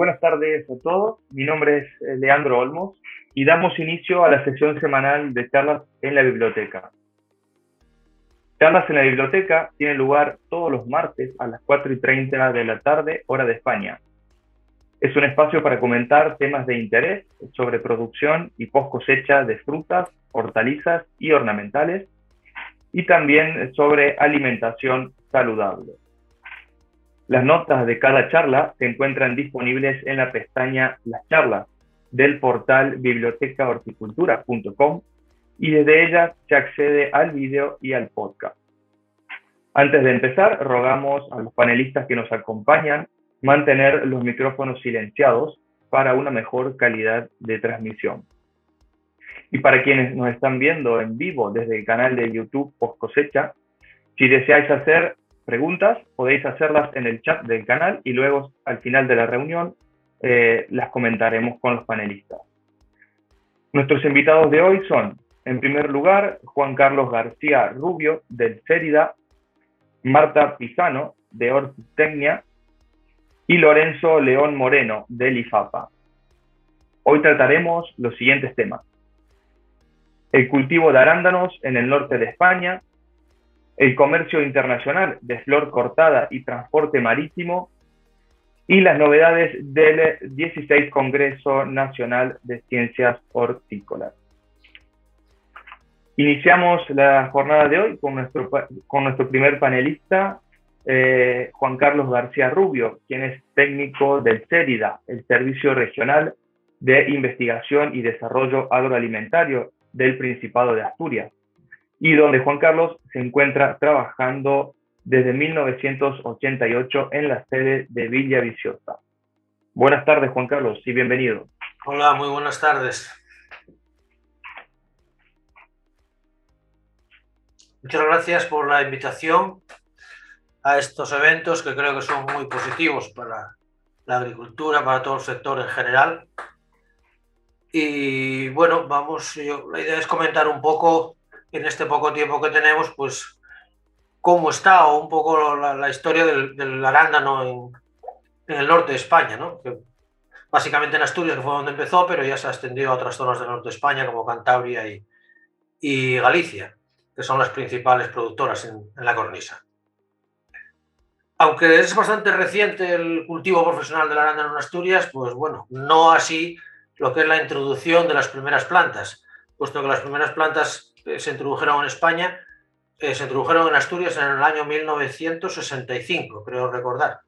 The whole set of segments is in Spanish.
buenas tardes a todos. Mi nombre es eh, Leandro Olmos y damos inicio a la sesión semanal de charlas en la biblioteca. Charlas en la biblioteca tienen lugar todos los martes a las 4 y 30 de la tarde, hora de España. Es un espacio para comentar temas de interés sobre producción y post cosecha de frutas, hortalizas y ornamentales, y también sobre alimentación saludable. Las notas de cada charla se encuentran disponibles en la pestaña Las charlas del portal bibliotecahorticultura.com y desde ella se accede al video y al podcast. Antes de empezar, rogamos a los panelistas que nos acompañan mantener los micrófonos silenciados para una mejor calidad de transmisión. Y para quienes nos están viendo en vivo desde el canal de YouTube Post Cosecha, si deseáis hacer preguntas, podéis hacerlas en el chat del canal y luego al final de la reunión eh, las comentaremos con los panelistas. Nuestros invitados de hoy son, en primer lugar, Juan Carlos García Rubio del CERIDA, Marta Pizano de Hortitecnia y Lorenzo León Moreno del IFAPA. Hoy trataremos los siguientes temas. El cultivo de arándanos en el norte de España, el comercio internacional de flor cortada y transporte marítimo y las novedades del 16 Congreso Nacional de Ciencias Hortícolas. Iniciamos la jornada de hoy con nuestro, con nuestro primer panelista, eh, Juan Carlos García Rubio, quien es técnico del CERIDA, el Servicio Regional de Investigación y Desarrollo Agroalimentario del Principado de Asturias y donde Juan Carlos se encuentra trabajando desde 1988 en la sede de Villa Viciosa. Buenas tardes, Juan Carlos, y bienvenido. Hola, muy buenas tardes. Muchas gracias por la invitación a estos eventos que creo que son muy positivos para la agricultura, para todo el sector en general. Y bueno, vamos, la idea es comentar un poco en este poco tiempo que tenemos, pues cómo está o un poco la, historia del, arándano en, el norte de España, ¿no? básicamente en Asturias, que fue donde empezó, pero ya se ha extendido a otras zonas del norte de España, como Cantabria y, Galicia, que son las principales productoras en, en la cornisa. Aunque es bastante reciente el cultivo profesional del arándano en Asturias, pues bueno, no así lo que es la introducción de las primeras plantas, puesto que las primeras plantas se introdujeron en España, eh, se introdujeron en Asturias en el año 1965, creo recordar.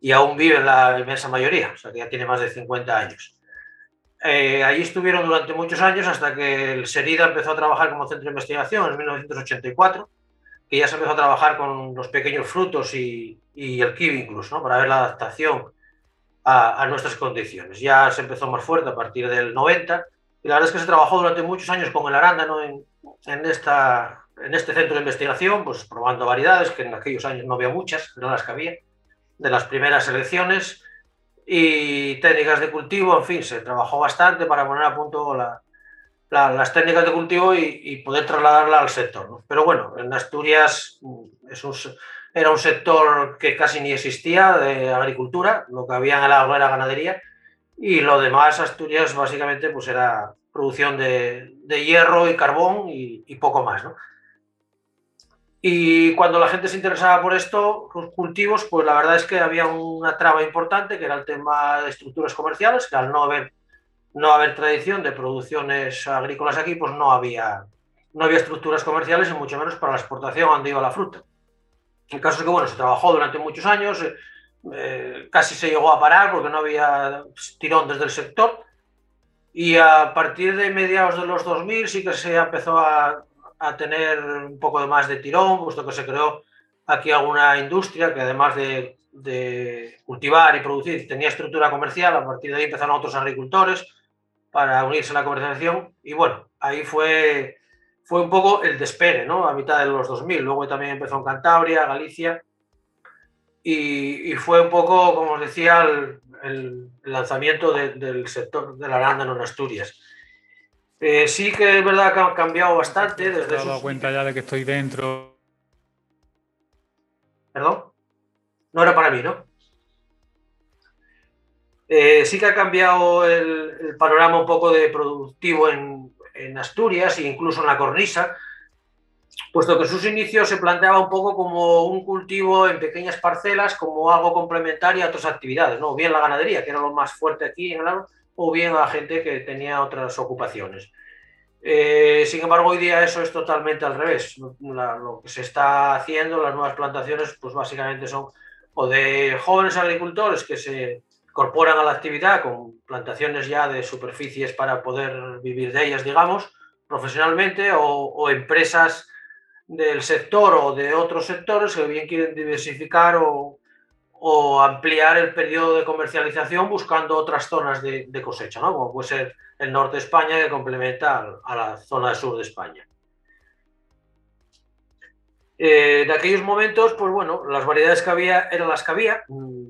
Y aún vive la inmensa mayoría, o sea que ya tiene más de 50 años. Eh, allí estuvieron durante muchos años hasta que el SERIDA empezó a trabajar como centro de investigación en 1984, que ya se empezó a trabajar con los pequeños frutos y, el kiwi incluso, para ver la adaptación a, a, nuestras condiciones. Ya se empezó más fuerte a partir del 90 y la verdad es que se trabajó durante muchos años con el arándano en, en, esta, en este centro de investigación, pues probando variedades, que en aquellos años no había muchas, no las que había, de las primeras elecciones, y técnicas de cultivo, en fin, se trabajó bastante para poner a punto las técnicas de cultivo y, poder trasladarla al sector. Pero bueno, en Asturias mm, es un, era un sector que casi ni existía de agricultura, lo que había en el agro era ganadería, y lo demás, Asturias básicamente pues era producción de, hierro y carbón y, poco más. ¿no? Y cuando la gente se interesaba por esto, los cultivos, pues la verdad es que había una traba importante, que era el tema de estructuras comerciales, que al no haber, no haber tradición de producciones agrícolas aquí, pues no había, no había estructuras comerciales y mucho menos para la exportación donde iba la fruta. El caso es que, bueno, se trabajó durante muchos años, eh, eh, casi se llegó a parar porque no había tirón desde el sector, y a partir de mediados de los 2000 sí que se empezó a, tener un poco de más de tirón, puesto que se creó aquí alguna industria que además de, cultivar y producir tenía estructura comercial. A partir de ahí empezaron otros agricultores para unirse a la comercialización. Y bueno, ahí fue, fue un poco el despegue, ¿no? A mitad de los 2000. Luego también empezó en Cantabria, Galicia. Y, y fue un poco, como os decía, el, el lanzamiento del sector del arándano en Asturias. Eh, sí que es verdad que ha cambiado bastante. Desde ¿Te has dado cuenta ya de que estoy dentro? ¿Perdón? No era para mí, ¿no? Eh, sí que ha cambiado el, panorama un poco de productivo en, en, Asturias e incluso en la cornisa, puesto que sus inicios se planteaba un poco como un cultivo en pequeñas parcelas, como algo complementario a otras actividades, ¿no? bien la ganadería, que era lo más fuerte aquí en el o bien a gente que tenía otras ocupaciones. Eh, sin embargo, hoy día eso es totalmente al revés. lo que se está haciendo, las nuevas plantaciones, pues básicamente son o de jóvenes agricultores que se incorporan a la actividad con plantaciones ya de superficies para poder vivir de ellas, digamos, profesionalmente, o, empresas del sector o de otros sectores que bien quieren diversificar o, ampliar el periodo de comercialización buscando otras zonas de, cosecha, ¿no? como puede ser el norte de España que complementa a la zona del sur de España. Eh, de aquellos momentos, pues bueno, las variedades que había eran las que había, mm,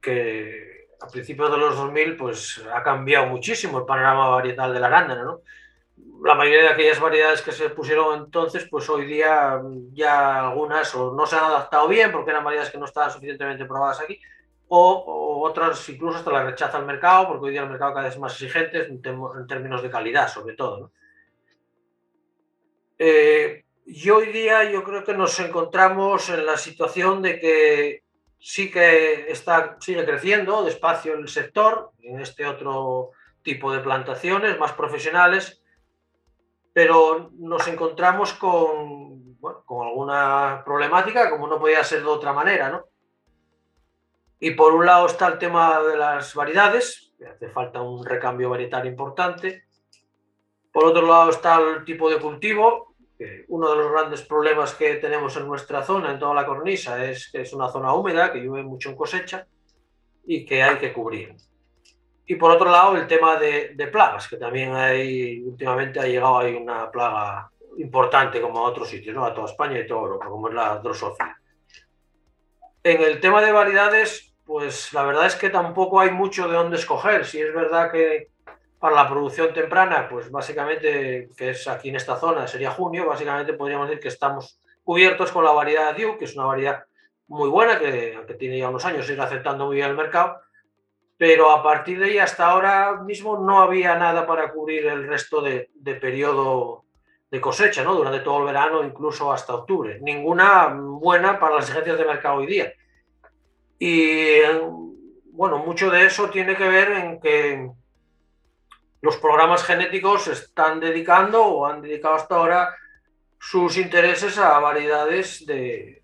que a principios de los 2000 pues ha cambiado muchísimo el panorama varietal de la arándana, ¿no? La mayoría de aquellas variedades que se pusieron entonces, pues hoy día ya algunas o no se han adaptado bien porque eran variedades que no estaban suficientemente probadas aquí, o, otras incluso hasta las rechaza el mercado, porque hoy día el mercado cada vez es más exigente en, términos de calidad, sobre todo. Eh, y hoy día yo creo que nos encontramos en la situación de que sí que está, sigue creciendo despacio el sector, en este otro tipo de plantaciones más profesionales, pero nos encontramos con, con alguna problemática, como no podía ser de otra manera, ¿no? Y por un lado está el tema de las variedades, que hace falta un recambio varietal importante. Por otro lado está el tipo de cultivo, uno de los grandes problemas que tenemos en nuestra zona, en toda la cornisa, es que es una zona húmeda, que llueve mucho en cosecha y que hay que cubrir. Y por otro lado, el tema de, plagas, que también hay, últimamente ha llegado ahí una plaga importante como a otros sitios, ¿no? a toda España y toda Europa, como es la drosófila. En el tema de variedades, pues la verdad es que tampoco hay mucho de dónde escoger. Si es verdad que para la producción temprana, pues básicamente, que es aquí en esta zona, sería junio, básicamente podríamos decir que estamos cubiertos con la variedad Diu, que es una variedad muy buena, que, que tiene ya unos años, sigue aceptando muy bien el mercado, pero a partir de ahí hasta ahora mismo no había nada para cubrir el resto de, de periodo de cosecha, ¿no? Durante todo el verano, incluso hasta octubre. Ninguna buena para las exigencias de mercado hoy día. Y bueno, mucho de eso tiene que ver en que los programas genéticos están dedicando o han dedicado hasta ahora sus intereses a variedades de,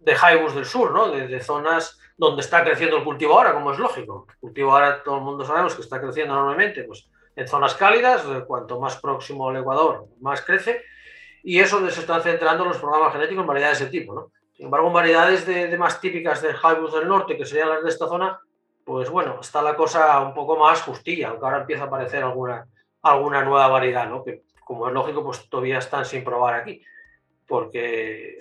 de del sur, ¿no? de, zonas donde está creciendo el cultivo ahora, como es lógico. El cultivo ahora todo el mundo sabemos que está creciendo enormemente pues, en zonas cálidas, cuanto más próximo al Ecuador, más crece, y eso se están centrando los programas genéticos en variedades de tipo. ¿no? Sin embargo, variedades de, más típicas de Highbush del norte, que serían las de esta zona, pues bueno, está la cosa un poco más justilla, aunque ahora empieza a aparecer alguna, alguna nueva variedad, ¿no? Que como es lógico, pues todavía están sin probar aquí. Porque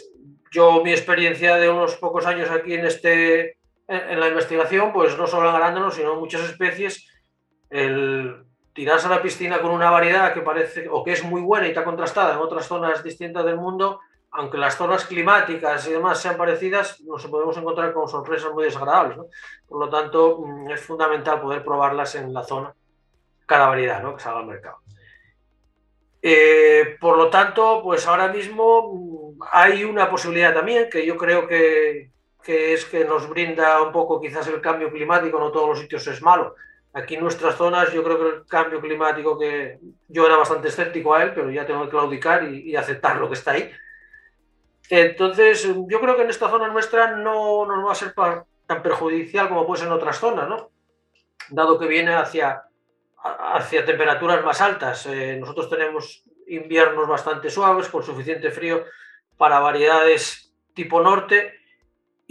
yo, mi experiencia de unos pocos años aquí en, este, en, la investigación, pues no solo en arándanos, sino en muchas especies, el tirarse a la piscina con una variedad que parece o que es muy buena y está contrastada en otras zonas distintas del mundo, aunque las zonas climáticas y demás sean parecidas, nos podemos encontrar con sorpresas muy desagradables. Por lo tanto, mm, es fundamental poder probarlas en la zona, cada variedad ¿no? que salga al mercado. Eh, por lo tanto, pues ahora mismo mm, hay una posibilidad también que yo creo que, que, es que nos brinda un poco quizás el cambio climático, no todos los sitios es malo. Aquí en nuestras zonas yo creo que el cambio climático, que yo era bastante escéptico a él, pero ya tengo que claudicar y, y aceptar lo que está ahí, entonces, yo creo que en esta zona nuestra no nos va a ser tan perjudicial como puede ser en otras zonas, ¿no? Dado que viene hacia, hacia temperaturas más altas. Eh, nosotros tenemos inviernos bastante suaves, con suficiente frío para variedades tipo norte,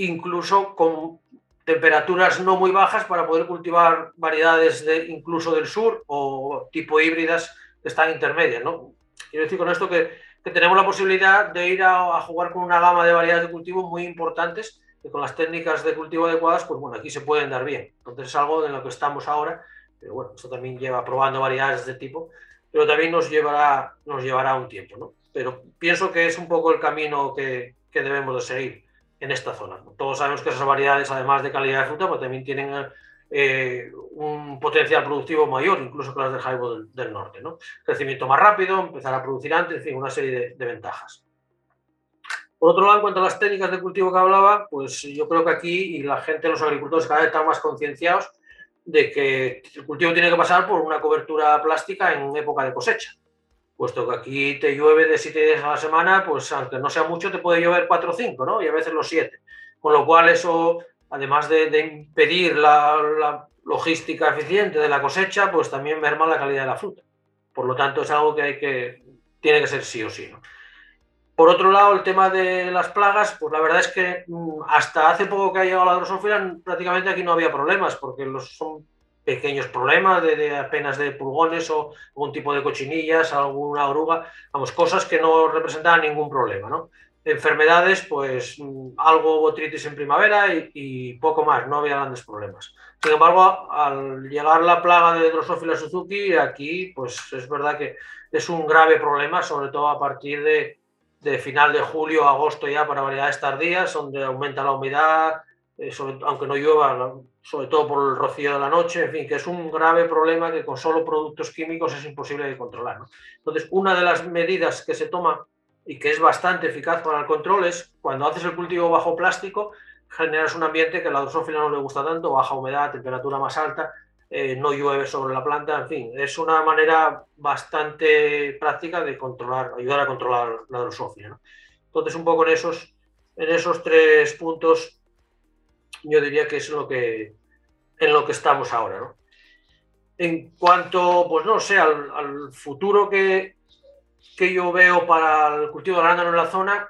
incluso con temperaturas no muy bajas para poder cultivar variedades de, incluso del sur o tipo híbridas que están intermedias, ¿no? Quiero decir con esto que tenemos la posibilidad de ir a, jugar con una gama de variedades de cultivo muy importantes que con las técnicas de cultivo adecuadas, pues bueno, aquí se pueden dar bien. Entonces es algo en lo que estamos ahora, pero bueno, esto también lleva probando variedades de tipo, pero también nos llevará, nos llevará un tiempo, ¿no? Pero pienso que es un poco el camino que, que debemos de seguir en esta zona. Todos sabemos que esas variedades, además de calidad de fruta, pues también tienen eh, un potencial productivo mayor incluso que las de Jaibo del, norte. ¿no? Crecimiento más rápido, empezar a producir antes, en fin, una serie de, ventajas. Por otro lado, en cuanto a las técnicas de cultivo que hablaba, pues yo creo que aquí y la gente, los agricultores cada vez están más concienciados de que el cultivo tiene que pasar por una cobertura plástica en época de cosecha. Puesto que aquí te llueve de 7 días a la semana, pues aunque no sea mucho, te puede llover 4 o 5, ¿no? Y a veces los 7. Con lo cual eso además de, impedir la, logística eficiente de la cosecha, pues también merma la calidad de la fruta. Por lo tanto, es algo que hay que tiene que ser sí o sí. Por otro lado, el tema de las plagas, pues la verdad es que mm, hasta hace poco que ha llegado la drosófila, prácticamente aquí no había problemas, porque los, son pequeños problemas de, apenas de pulgones o algún tipo de cochinillas, alguna oruga, vamos, cosas que no representaban ningún problema, ¿no? enfermedades, pues mm, algo botritis en primavera y, poco más, no había grandes problemas. Sin embargo, al llegar la plaga de Drosophila Suzuki, aquí pues es verdad que es un grave problema, sobre todo a partir de, final de julio, agosto ya para variedades tardías, donde aumenta la humedad, eh, aunque no llueva, sobre todo por el rocío de la noche, en fin, que es un grave problema que con solo productos químicos es imposible de controlar. Entonces, una de las medidas que se toma y que es bastante eficaz para el control es cuando haces el cultivo bajo plástico, generas un ambiente que a la drosófila no le gusta tanto, baja humedad, temperatura más alta, eh, no llueve sobre la planta, en fin, es una manera bastante práctica de controlar, ayudar a controlar la drosófila. Entonces, un poco en esos, en esos tres puntos, yo diría que es lo que, en lo que estamos ahora. En cuanto, pues no sé, al futuro que, que yo veo para el cultivo de arándano en la zona,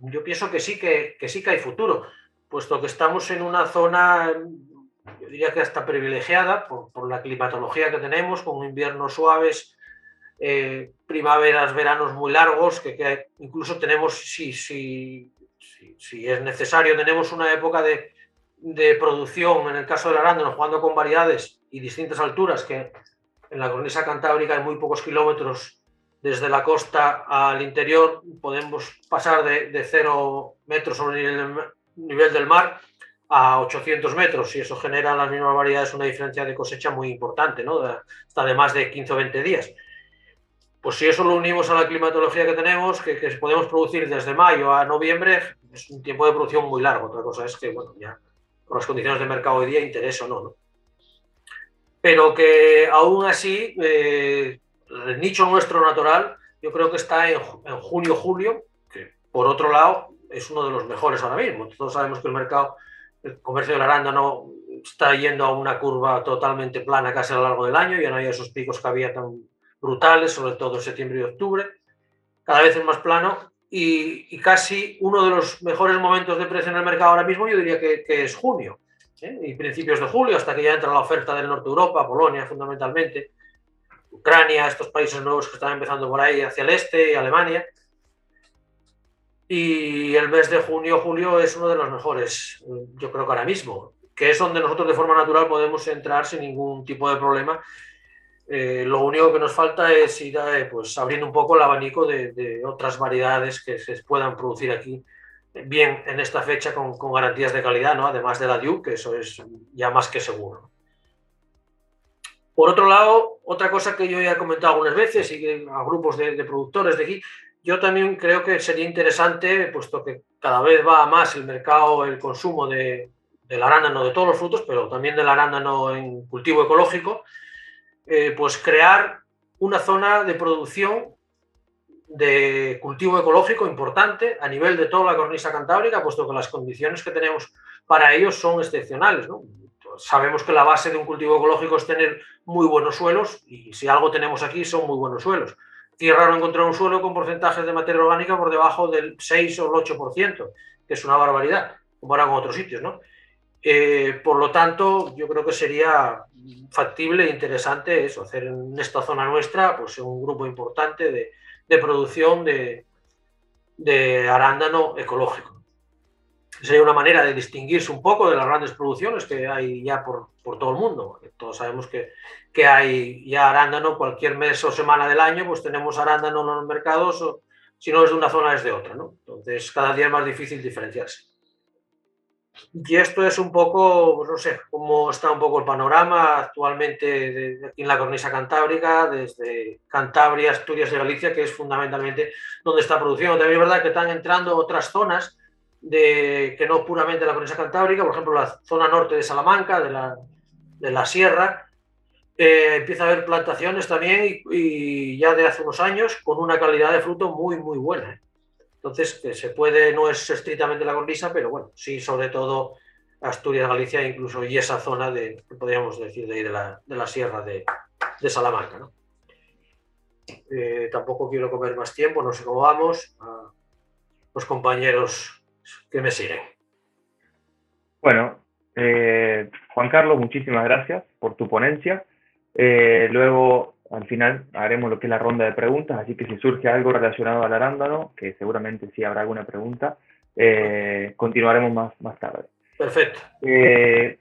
yo pienso que sí que, sí que hay futuro, puesto que estamos en una zona, yo diría que hasta privilegiada por, la climatología que tenemos, con inviernos suaves, eh, primaveras, veranos muy largos, que, incluso tenemos, si, si, si, es necesario, tenemos una época de, producción, en el caso del arándano, jugando con variedades y distintas alturas, que en la cornisa cantábrica hay muy pocos kilómetros desde la costa al interior podemos pasar de, de 0 metros sobre el nivel del mar a 800 metros y eso genera las mismas variedades una diferencia de cosecha muy importante, ¿no? hasta de más de 15 o 20 días. Pues si eso lo unimos a la climatología que tenemos, que, que podemos producir desde mayo a noviembre, es un tiempo de producción muy largo. Otra cosa es que, bueno, ya por las condiciones de mercado hoy día, interesa o no, ¿no? Pero que aún así, eh, el nicho nuestro natural, yo creo que está en, junio, julio, que por otro lado es uno de los mejores ahora mismo. Todos sabemos que el mercado, el comercio del arándano está yendo a una curva totalmente plana casi a lo largo del año, ya no hay esos picos que había tan brutales, sobre todo en septiembre y octubre, cada vez es más plano y, casi uno de los mejores momentos de precio en el mercado ahora mismo yo diría que, es junio ¿eh? y principios de julio, hasta que ya entra la oferta del norte de Europa, Polonia fundamentalmente, Ucrania, estos países nuevos que están empezando por ahí hacia el este, y Alemania. Y el mes de junio, julio es uno de los mejores, yo creo que ahora mismo, que es donde nosotros de forma natural podemos entrar sin ningún tipo de problema. Eh, lo único que nos falta es ir eh, pues, abriendo un poco el abanico de, otras variedades que se puedan producir aquí, bien en esta fecha con, garantías de calidad, ¿no? además de la Duke, que eso es ya más que seguro. Por otro lado, otra cosa que yo ya he comentado algunas veces y a grupos de, productores de aquí, yo también creo que sería interesante, puesto que cada vez va más el mercado, el consumo de, arándano, de todos los frutos, pero también del arándano en cultivo ecológico, eh, pues crear una zona de producción de cultivo ecológico importante a nivel de toda la cornisa cantábrica, puesto que las condiciones que tenemos para ellos son excepcionales. ¿no? sabemos que la base de un cultivo ecológico es tener muy buenos suelos y si algo tenemos aquí son muy buenos suelos. Es raro encontrar un suelo con porcentajes de materia orgánica por debajo del 6 o el 8%, que es una barbaridad, comparado con otros sitios, ¿no? Eh, por lo tanto, yo creo que sería factible e interesante eso, hacer en esta zona nuestra pues, un grupo importante de, producción de, arándano ecológico sería una manera de distinguirse un poco de las grandes producciones que hay ya por, por todo el mundo. Todos sabemos que, que, hay ya arándano cualquier mes o semana del año, pues tenemos arándano en los mercados, o, si no es de una zona es de otra. ¿no? Entonces, cada día es más difícil diferenciarse. Y esto es un poco, pues no sé, cómo está un poco el panorama actualmente en la cornisa cantábrica, desde Cantabria, Asturias y Galicia, que es fundamentalmente donde está produciendo. También es verdad que están entrando otras zonas de, que no puramente la cornisa cantábrica, por ejemplo, la zona norte de Salamanca, de la, de la sierra, eh, empieza a haber plantaciones también y, ya de hace unos años con una calidad de fruto muy, muy buena. Entonces, que se puede, no es estrictamente la cornisa, pero bueno, sí, sobre todo Asturias, Galicia, incluso y esa zona de, podríamos decir, de ahí de la, de la sierra de, de Salamanca. ¿no? Eh, tampoco quiero comer más tiempo, no sé cómo vamos. A los compañeros que me siguen. Bueno, eh, Juan Carlos, muchísimas gracias por tu ponencia. Eh, luego al final haremos lo que es la ronda de preguntas, así que si surge algo relacionado al arándano, que seguramente sí habrá alguna pregunta, eh, continuaremos más, más tarde. Perfecto. Eh,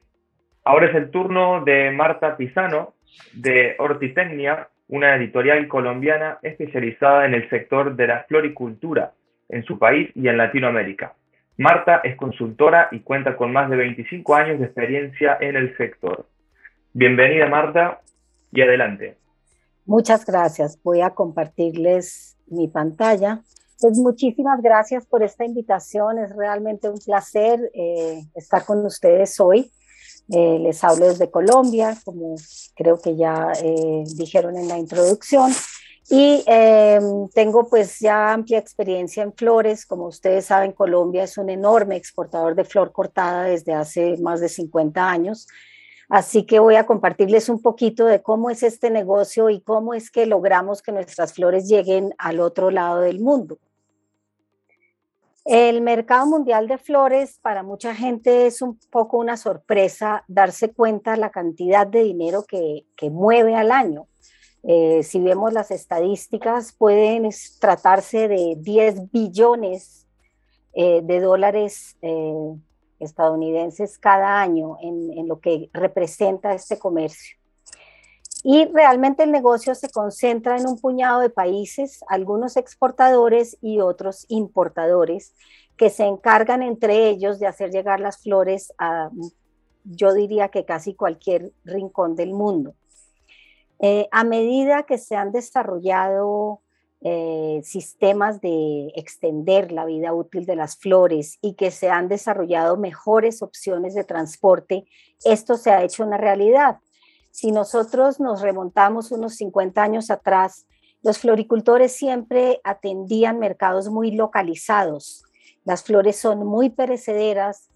ahora es el turno de Marta Pisano, de Hortitecnia, una editorial colombiana especializada en el sector de la floricultura en su país y en Latinoamérica. Marta es consultora y cuenta con más de 25 años de experiencia en el sector. Bienvenida Marta y adelante. Muchas gracias. Voy a compartirles mi pantalla. Pues muchísimas gracias por esta invitación. Es realmente un placer eh, estar con ustedes hoy. Eh, les hablo desde Colombia, como creo que ya eh, dijeron en la introducción. Y tengo pues ya amplia experiencia en flores. Como ustedes saben, Colombia es un enorme exportador de flor cortada desde hace más de 50 años. Así que voy a compartirles un poquito de cómo es este negocio y cómo es que logramos que nuestras flores lleguen al otro lado del mundo. El mercado mundial de flores para mucha gente es un poco una sorpresa darse cuenta la cantidad de dinero que, mueve al año. Eh, si vemos las estadísticas, pueden tratarse de 10 billones eh, de dólares eh, estadounidenses cada año en, lo que representa este comercio. Y realmente el negocio se concentra en un puñado de países, algunos exportadores y otros importadores, que se encargan entre ellos de hacer llegar las flores a, yo diría que casi cualquier rincón del mundo. Eh, a medida que se han desarrollado eh, sistemas de extender la vida útil de las flores y que se han desarrollado mejores opciones de transporte, esto se ha hecho una realidad. Si nosotros nos remontamos unos 50 años atrás, los floricultores siempre atendían mercados muy localizados. Las flores son muy perecederas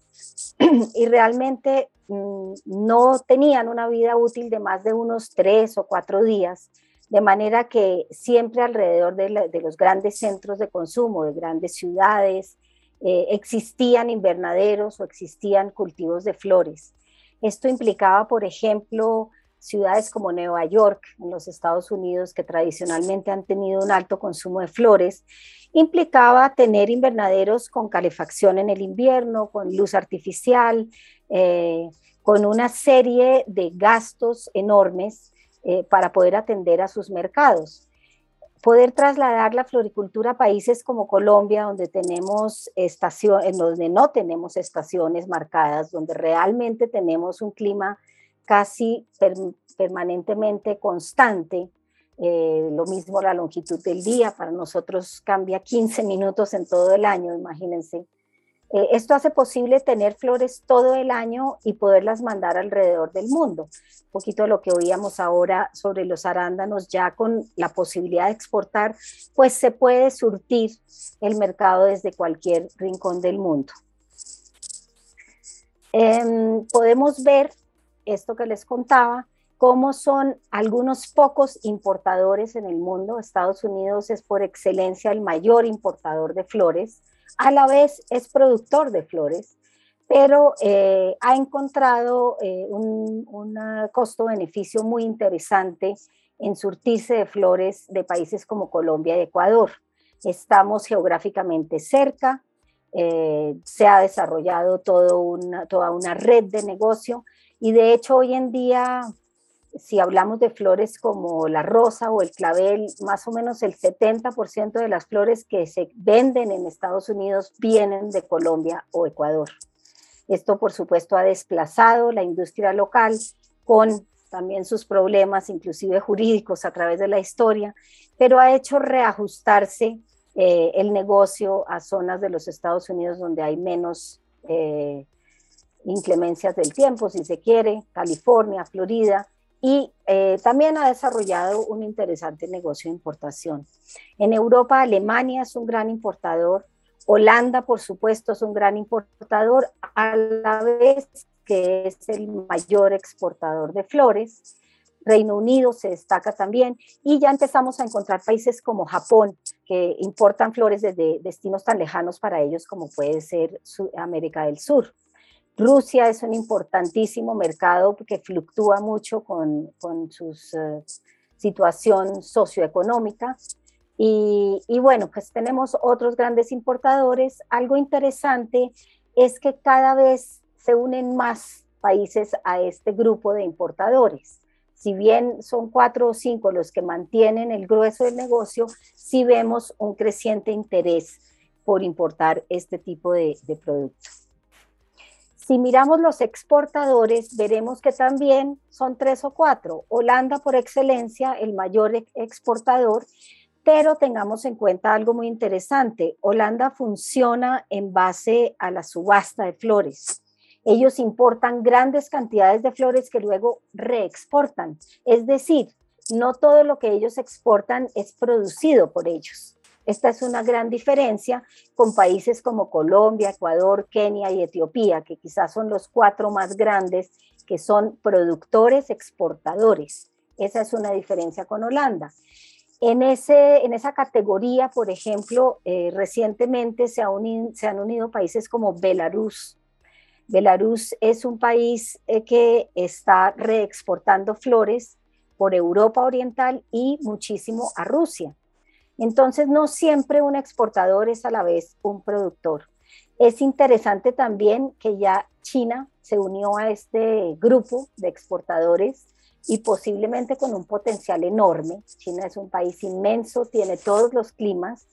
y realmente mm, no tenían una vida útil de más de unos tres o cuatro días de manera que siempre alrededor de, los grandes centros de consumo, de grandes ciudades, eh, existían invernaderos o existían cultivos de flores. Esto implicaba, por ejemplo, ciudades como Nueva York en los Estados Unidos, que tradicionalmente han tenido un alto consumo de flores, implicaba tener invernaderos con calefacción en el invierno, con luz artificial, eh, con una serie de gastos enormes eh, para poder atender a sus mercados. Poder trasladar la floricultura a países como Colombia, donde tenemos estaciones, donde no tenemos estaciones marcadas, donde realmente tenemos un clima casi permanentemente constante, eh, lo mismo la longitud del día, para nosotros cambia 15 minutos en todo el año, imagínense. Eh, esto hace posible tener flores todo el año y poderlas mandar alrededor del mundo. Un poquito lo que oíamos ahora sobre los arándanos, ya con la posibilidad de exportar, pues se puede surtir el mercado desde cualquier rincón del mundo. Em, podemos ver esto que les contaba, cómo son algunos pocos importadores en el mundo. Estados Unidos es por excelencia el mayor importador de flores a la vez es productor de flores, pero eh, ha encontrado eh, un, costo-beneficio muy interesante en surtirse de flores de países como Colombia y Ecuador. Estamos geográficamente cerca, eh, se ha desarrollado una, toda una red de negocio y de hecho hoy en día si hablamos de flores como la rosa o el clavel, más o menos el 70% de las flores que se venden en Estados Unidos vienen de Colombia o Ecuador. Esto, por supuesto, ha desplazado la industria local con también sus problemas, inclusive jurídicos, a través de la historia, pero ha hecho reajustarse eh, el negocio a zonas de los Estados Unidos donde hay menos eh, inclemencias del tiempo, si se quiere, California, Florida, y eh, también ha desarrollado un interesante negocio de importación. En Europa, Alemania es un gran importador, Holanda, por supuesto, es un gran importador, a la vez que es el mayor exportador de flores. Reino Unido se destaca también y ya empezamos a encontrar países como Japón que importan flores desde destinos tan lejanos para ellos como puede ser América del Sur. Rusia es un importantísimo mercado que fluctúa mucho con, su eh, situación socioeconómica. Y, bueno, pues tenemos otros grandes importadores. Algo interesante es que cada vez se unen más países a este grupo de importadores. Si bien son cuatro o cinco los que mantienen el grueso del negocio, sí vemos un creciente interés por importar este tipo de productos. Si miramos los exportadores, veremos que también son tres o cuatro. Holanda por excelencia, el mayor exportador, pero tengamos en cuenta algo muy interesante. Holanda funciona en base a la subasta de flores. Ellos importan grandes cantidades de flores que luego reexportan. Es decir, no todo lo que ellos exportan es producido por ellos. Esta es una gran diferencia con países como Colombia, Ecuador, Kenia y Etiopía, que quizás son los cuatro más grandes que son productores exportadores. Esa es una diferencia con Holanda. En, ese, en esa categoría, por ejemplo, eh, recientemente se, han unido países como Belarus. Belarus es un país eh, que está reexportando flores por Europa Oriental y muchísimo a Rusia. Entonces, no siempre un exportador es a la vez un productor. Es interesante también que ya China se unió a este grupo de exportadores y posiblemente con un potencial enorme. China es un país inmenso, tiene todos los climas.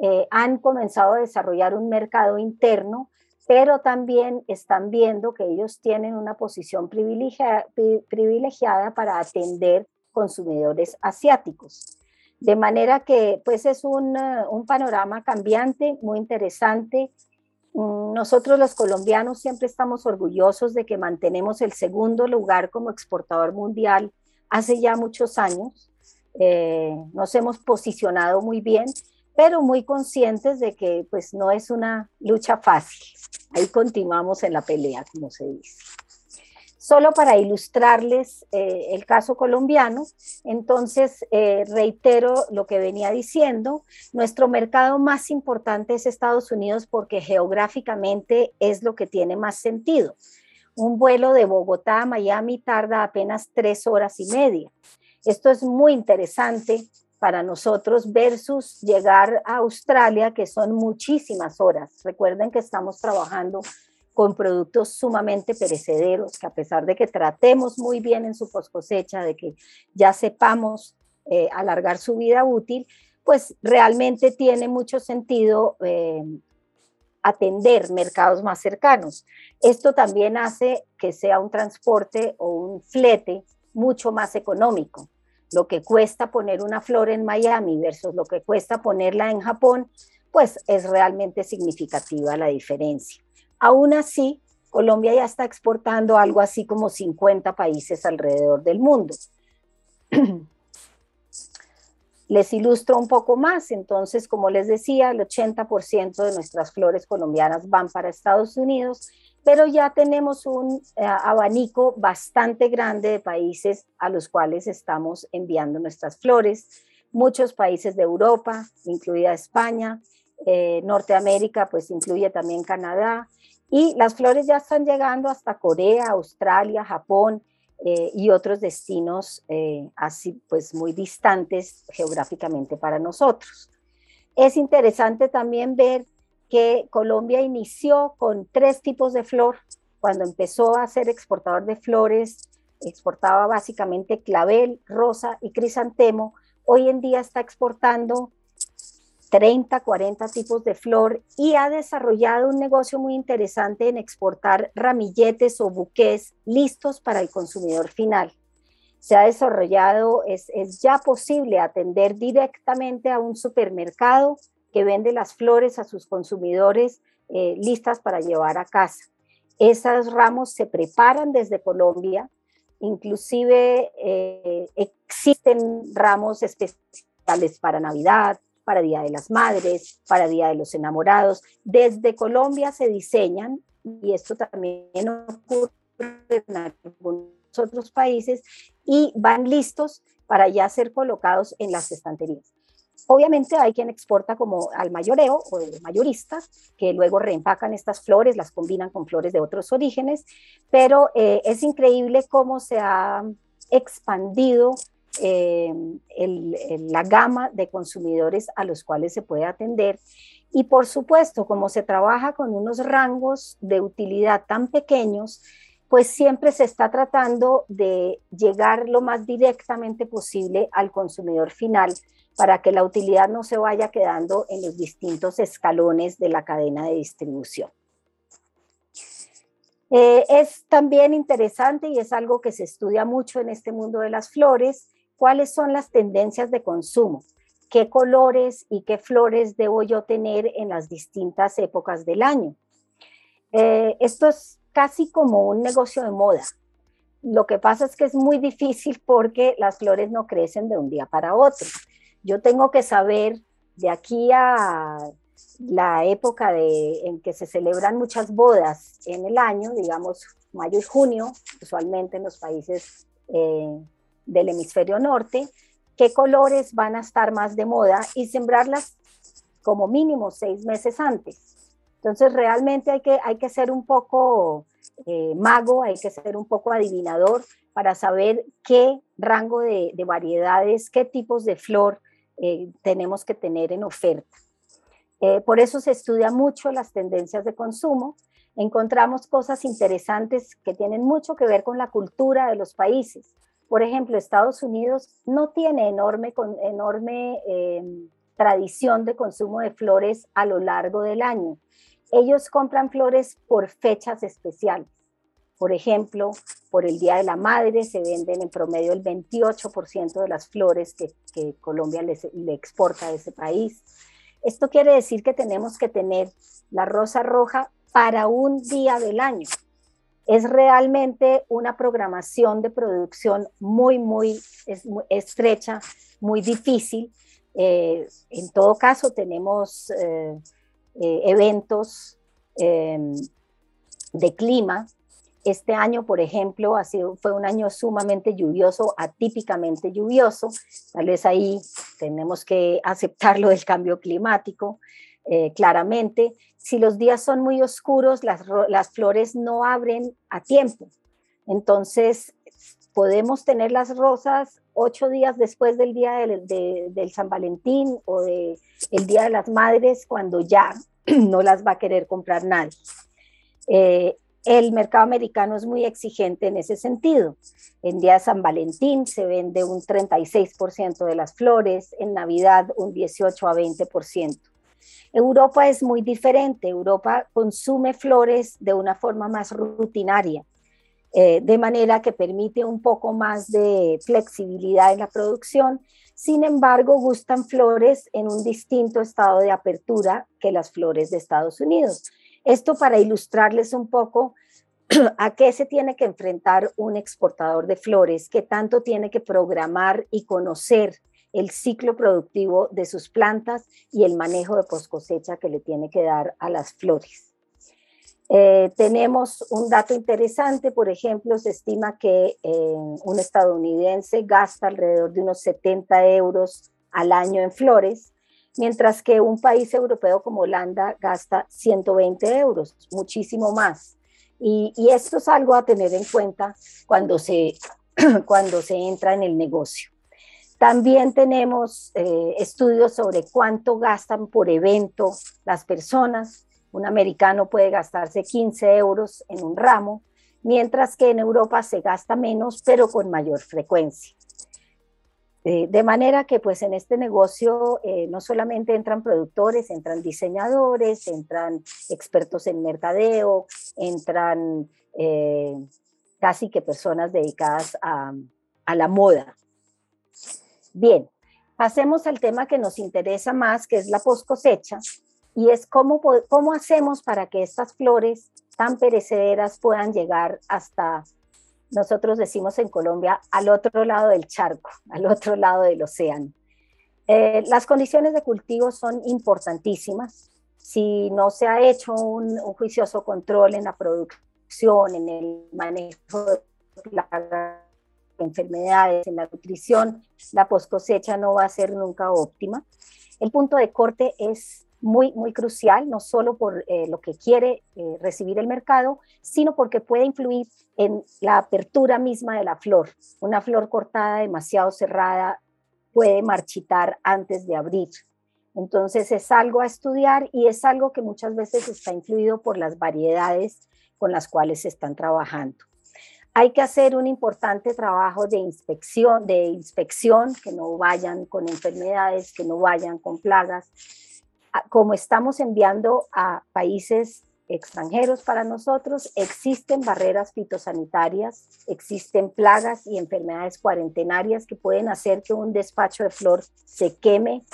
Eh, han comenzado a desarrollar un mercado interno, pero también están viendo que ellos tienen una posición privilegiada para atender consumidores asiáticos. De manera que pues es un, eh, un panorama cambiante, muy interesante. Mm, nosotros los colombianos siempre estamos orgullosos de que mantenemos el segundo lugar como exportador mundial hace ya muchos años. Eh, nos hemos posicionado muy bien, pero muy conscientes de que pues no es una lucha fácil. Ahí continuamos en la pelea, como se dice. Solo para ilustrarles eh, el caso colombiano, entonces eh, reitero lo que venía diciendo, nuestro mercado más importante es Estados Unidos porque geográficamente es lo que tiene más sentido. Un vuelo de Bogotá a Miami tarda apenas tres horas y media. Esto es muy interesante para nosotros versus llegar a Australia, que son muchísimas horas. Recuerden que estamos trabajando con productos sumamente perecederos, que a pesar de que tratemos muy bien en su post cosecha, de que ya sepamos eh, alargar su vida útil, pues realmente tiene mucho sentido eh, atender mercados más cercanos. Esto también hace que sea un transporte o un flete mucho más económico. Lo que cuesta poner una flor en Miami versus lo que cuesta ponerla en Japón, pues es realmente significativa la diferencia. Aún así, Colombia ya está exportando algo así como 50 países alrededor del mundo. les ilustro un poco más. Entonces, como les decía, el 80% de nuestras flores colombianas van para Estados Unidos, pero ya tenemos un eh, abanico bastante grande de países a los cuales estamos enviando nuestras flores. Muchos países de Europa, incluida España, eh, Norteamérica, pues incluye también Canadá, y las flores ya están llegando hasta Corea, Australia, Japón eh, y otros destinos eh, así pues muy distantes geográficamente para nosotros. Es interesante también ver que Colombia inició con tres tipos de flor. Cuando empezó a ser exportador de flores, exportaba básicamente clavel, rosa y crisantemo. Hoy en día está exportando 30, 40 tipos de flor y ha desarrollado un negocio muy interesante en exportar ramilletes o buques listos para el consumidor final. Se ha desarrollado, es, ya posible atender directamente a un supermercado que vende las flores a sus consumidores eh, listas para llevar a casa. Esos ramos se preparan desde Colombia, inclusive eh, existen ramos especiales para Navidad, para Día de las Madres, para Día de los Enamorados. Desde Colombia se diseñan, y esto también ocurre en algunos otros países, y van listos para ya ser colocados en las estanterías. Obviamente hay quien exporta como al mayoreo o mayoristas, que luego reempacan estas flores, las combinan con flores de otros orígenes, pero eh, es increíble cómo se ha expandido eh, la gama de consumidores a los cuales se puede atender. Y por supuesto, como se trabaja con unos rangos de utilidad tan pequeños, pues siempre se está tratando de llegar lo más directamente posible al consumidor final para que la utilidad no se vaya quedando en los distintos escalones de la cadena de distribución. Eh, es también interesante y es algo que se estudia mucho en este mundo de las flores, cuáles son las tendencias de consumo, qué colores y qué flores debo yo tener en las distintas épocas del año. Eh, esto es casi como un negocio de moda. Lo que pasa es que es muy difícil porque las flores no crecen de un día para otro. Yo tengo que saber de aquí a la época de, en que se celebran muchas bodas en el año, digamos mayo y junio, usualmente en los países eh, del hemisferio norte, qué colores van a estar más de moda y sembrarlas como mínimo seis meses antes. Entonces realmente hay que, hay que ser un poco eh, mago, hay que ser un poco adivinador para saber qué rango de, variedades, qué tipos de flor eh, tenemos que tener en oferta. Eh, por eso se estudia mucho las tendencias de consumo. Encontramos cosas interesantes que tienen mucho que ver con la cultura de los países. Por ejemplo, Estados Unidos no tiene enorme, enorme em, tradición de consumo de flores a lo largo del año. Ellos compran flores por fechas especiales. Por ejemplo, por el Día de la Madre se venden en promedio el 28% de las flores que, Colombia le exporta a ese país. Esto quiere decir que tenemos que tener la rosa roja para un día del año es realmente una programación de producción muy, muy, estrecha, muy difícil. Eh, en todo caso, tenemos eh, eh, eventos de clima. Este año, por ejemplo, ha sido, fue un año sumamente lluvioso, atípicamente lluvioso. Tal vez ahí tenemos que aceptar lo del cambio climático. Eh, claramente. Si los días son muy oscuros, las, flores no abren a tiempo. Entonces, podemos tener las rosas ocho días después del día del, San Valentín o del Día de las Madres, cuando ya no las va a querer comprar nadie. Eh, el mercado americano es muy exigente en ese sentido. En día de San Valentín se vende un 36% de las flores, en Navidad un 18 a 20%. Europa es muy diferente. Europa consume flores de una forma más rutinaria, eh, de manera que permite un poco más de flexibilidad en la producción. Sin embargo, gustan flores en un distinto estado de apertura que las flores de Estados Unidos. Esto para ilustrarles un poco a qué se tiene que enfrentar un exportador de flores, qué tanto tiene que programar y conocer el ciclo productivo de sus plantas y el manejo de post cosecha que le tiene que dar a las flores. Eh, tenemos un dato interesante, por ejemplo, se estima que eh, un estadounidense gasta alrededor de unos 70 euros al año en flores, mientras que un país europeo como Holanda gasta 120 euros, muchísimo más. Y, y esto es algo a tener en cuenta cuando se, cuando se entra en el negocio. También tenemos eh, estudios sobre cuánto gastan por evento las personas. Un americano puede gastarse 15 euros en un ramo, mientras que en Europa se gasta menos, pero con mayor frecuencia. Eh, de manera que pues en este negocio eh, no solamente entran productores, entran diseñadores, entran expertos en mercadeo, entran casi que personas dedicadas a, a la moda. Bien, pasemos al tema que nos interesa más, que es la post cosecha, y es cómo, cómo hacemos para que estas flores tan perecederas puedan llegar hasta nosotros decimos en Colombia, al otro lado del charco, al otro lado del océano. Eh, las condiciones de cultivo son importantísimas. Si no se ha hecho un, juicioso control en la producción, en el manejo de enfermedades, en la nutrición, la post cosecha no va a ser nunca óptima. El punto de corte es muy, muy crucial, no solo por eh, lo que quiere eh, recibir el mercado, sino porque puede influir en la apertura misma de la flor. Una flor cortada demasiado cerrada puede marchitar antes de abrir. Entonces es algo a estudiar y es algo que muchas veces está influido por las variedades con las cuales se están trabajando. Hay que hacer un importante trabajo de inspección, de inspección, que no vayan con enfermedades, que no vayan con plagas, como estamos enviando a países extranjeros para nosotros, existen barreras fitosanitarias, existen plagas y enfermedades cuarentenarias que pueden hacer que un despacho de flor se queme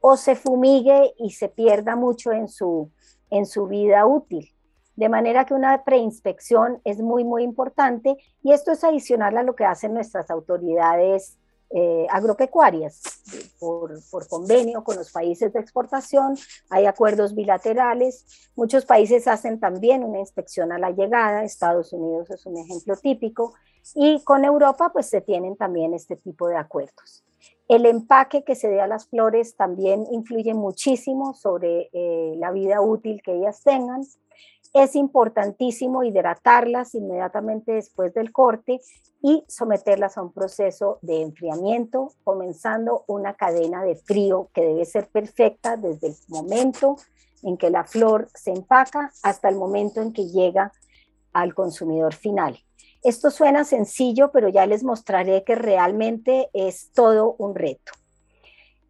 o se fumigue y se pierda mucho en su, en su vida útil. De manera que una preinspección es muy, muy importante y esto es adicional a lo que hacen nuestras autoridades eh, agropecuarias por, por, convenio con los países de exportación, hay acuerdos bilaterales, muchos países hacen también una inspección a la llegada, Estados Unidos es un ejemplo típico, y con Europa pues se tienen también este tipo de acuerdos. El empaque que se dé a las flores también influye muchísimo sobre eh, la vida útil que ellas tengan. Es importantísimo hidratarlas inmediatamente después del corte y someterlas a un proceso de enfriamiento, comenzando una cadena de frío que debe ser perfecta desde el momento en que la flor se empaca hasta el momento en que llega al consumidor final. Esto suena sencillo, pero ya les mostraré que realmente es todo un reto.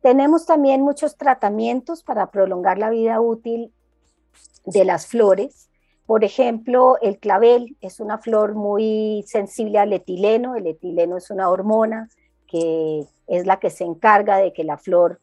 Tenemos también muchos tratamientos para prolongar la vida útil de las flores. Por ejemplo, el clavel es una flor muy sensible al etileno. El etileno es una hormona que es la que se encarga de que la flor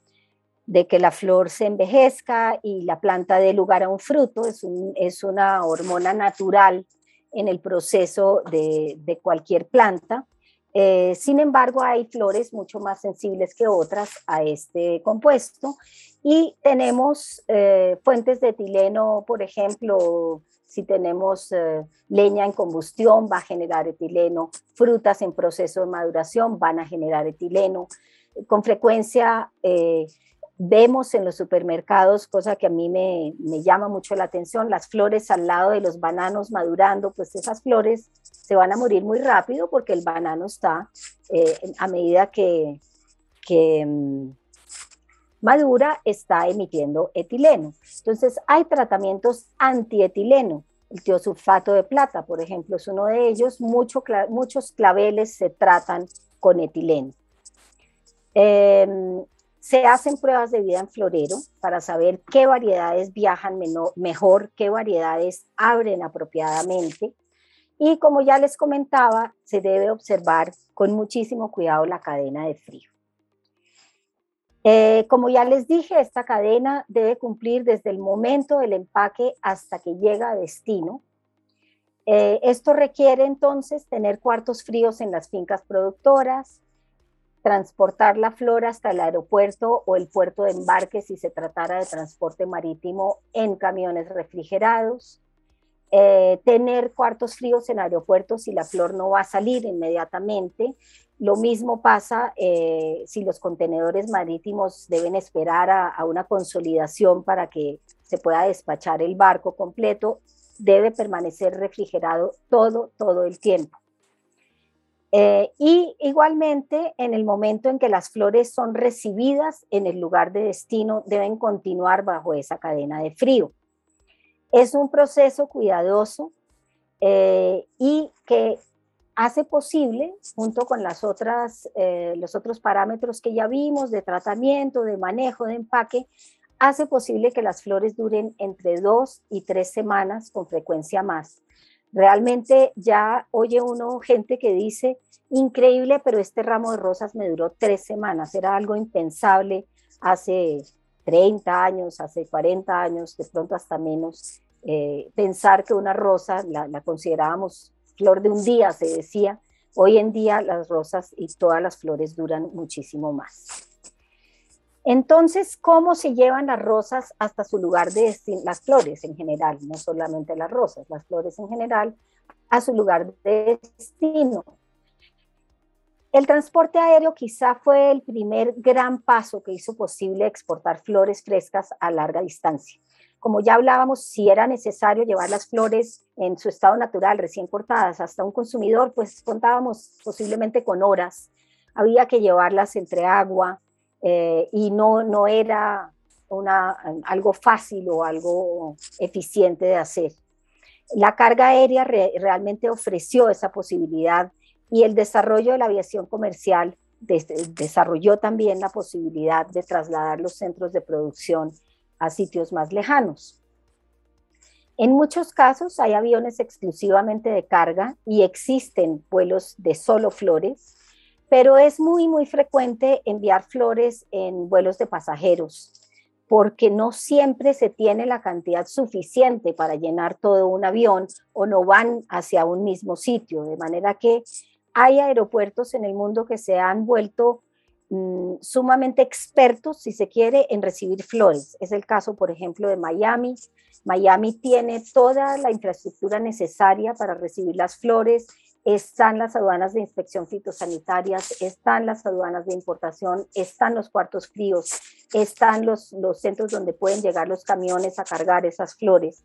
de que la flor se envejezca y la planta dé lugar a un fruto. Es, es una hormona natural en el proceso de, cualquier planta. Eh, sin embargo, hay flores mucho más sensibles que otras a este compuesto y tenemos eh, fuentes de etileno, por ejemplo, si tenemos eh, leña en combustión, va a generar etileno, frutas en proceso de maduración van a generar etileno. Con frecuencia eh, vemos en los supermercados, cosa que a mí me, llama mucho la atención, las flores al lado de los bananos madurando, pues esas flores se van a morir muy rápido porque el banano está eh, a medida que, que mm, madura está emitiendo etileno. Entonces hay tratamientos antietileno. El tiosulfato de plata, por ejemplo, es uno de ellos. muchos claveles se tratan con etileno. Em, se hacen pruebas de vida en florero para saber qué variedades viajan mejor, qué variedades abren apropiadamente. Y como ya les comentaba, se debe observar con muchísimo cuidado la cadena de frío. Eh, como ya les dije, esta cadena debe cumplir desde el momento del empaque hasta que llega a destino. Eh, esto requiere entonces tener cuartos fríos en las fincas productoras, transportar la flor hasta el aeropuerto o el puerto de embarque si se tratara de transporte marítimo en camiones refrigerados, eh, tener cuartos fríos en aeropuertos si la flor no va a salir inmediatamente lo mismo pasa eh, si los contenedores marítimos deben esperar a, una consolidación para que se pueda despachar el barco completo, debe permanecer refrigerado todo, todo el tiempo. Eh, y igualmente, en el momento en que las flores son recibidas en el lugar de destino, deben continuar bajo esa cadena de frío. Es un proceso cuidadoso eh, y que hace posible, junto con las otras, eh, los otros parámetros que ya vimos de tratamiento, de manejo, de empaque, hace posible que las flores duren entre dos y tres semanas con frecuencia más. Realmente ya oye uno gente que dice, increíble, pero este ramo de rosas me duró tres semanas. Era algo impensable hace 30 años, hace 40 años, de pronto hasta menos. Eh, pensar que una rosa la, la considerábamos flor de un día, se decía. Hoy en día las rosas y todas las flores duran muchísimo más. Entonces, ¿cómo se llevan las rosas hasta su lugar de destino? Las flores en general, no solamente las rosas, las flores en general, a su lugar de destino. El transporte aéreo quizá fue el primer gran paso que hizo posible exportar flores frescas a larga distancia. Como ya hablábamos, si era necesario llevar las flores en su estado natural, recién cortadas, hasta un consumidor, pues contábamos posiblemente con horas. Había que llevarlas entre agua, eh, y no, no era una, algo fácil o algo eficiente de hacer. La carga aérea realmente ofreció esa posibilidad y el desarrollo de la aviación comercial desarrolló también la posibilidad de trasladar los centros de producción a sitios más lejanos. En muchos casos hay aviones exclusivamente de carga y existen vuelos de solo flores pero es muy, muy frecuente enviar flores en vuelos de pasajeros porque no siempre se tiene la cantidad suficiente para llenar todo un avión o no van hacia un mismo sitio, de manera que hay aeropuertos en el mundo que se han vuelto mm, sumamente expertos, si se quiere, en recibir flores. Es el caso, por ejemplo, de Miami. Miami tiene toda la infraestructura necesaria para recibir las flores están las aduanas de inspección fitosanitarias, están las aduanas de importación, están los cuartos fríos, están los, los centros donde pueden llegar los camiones a cargar esas flores.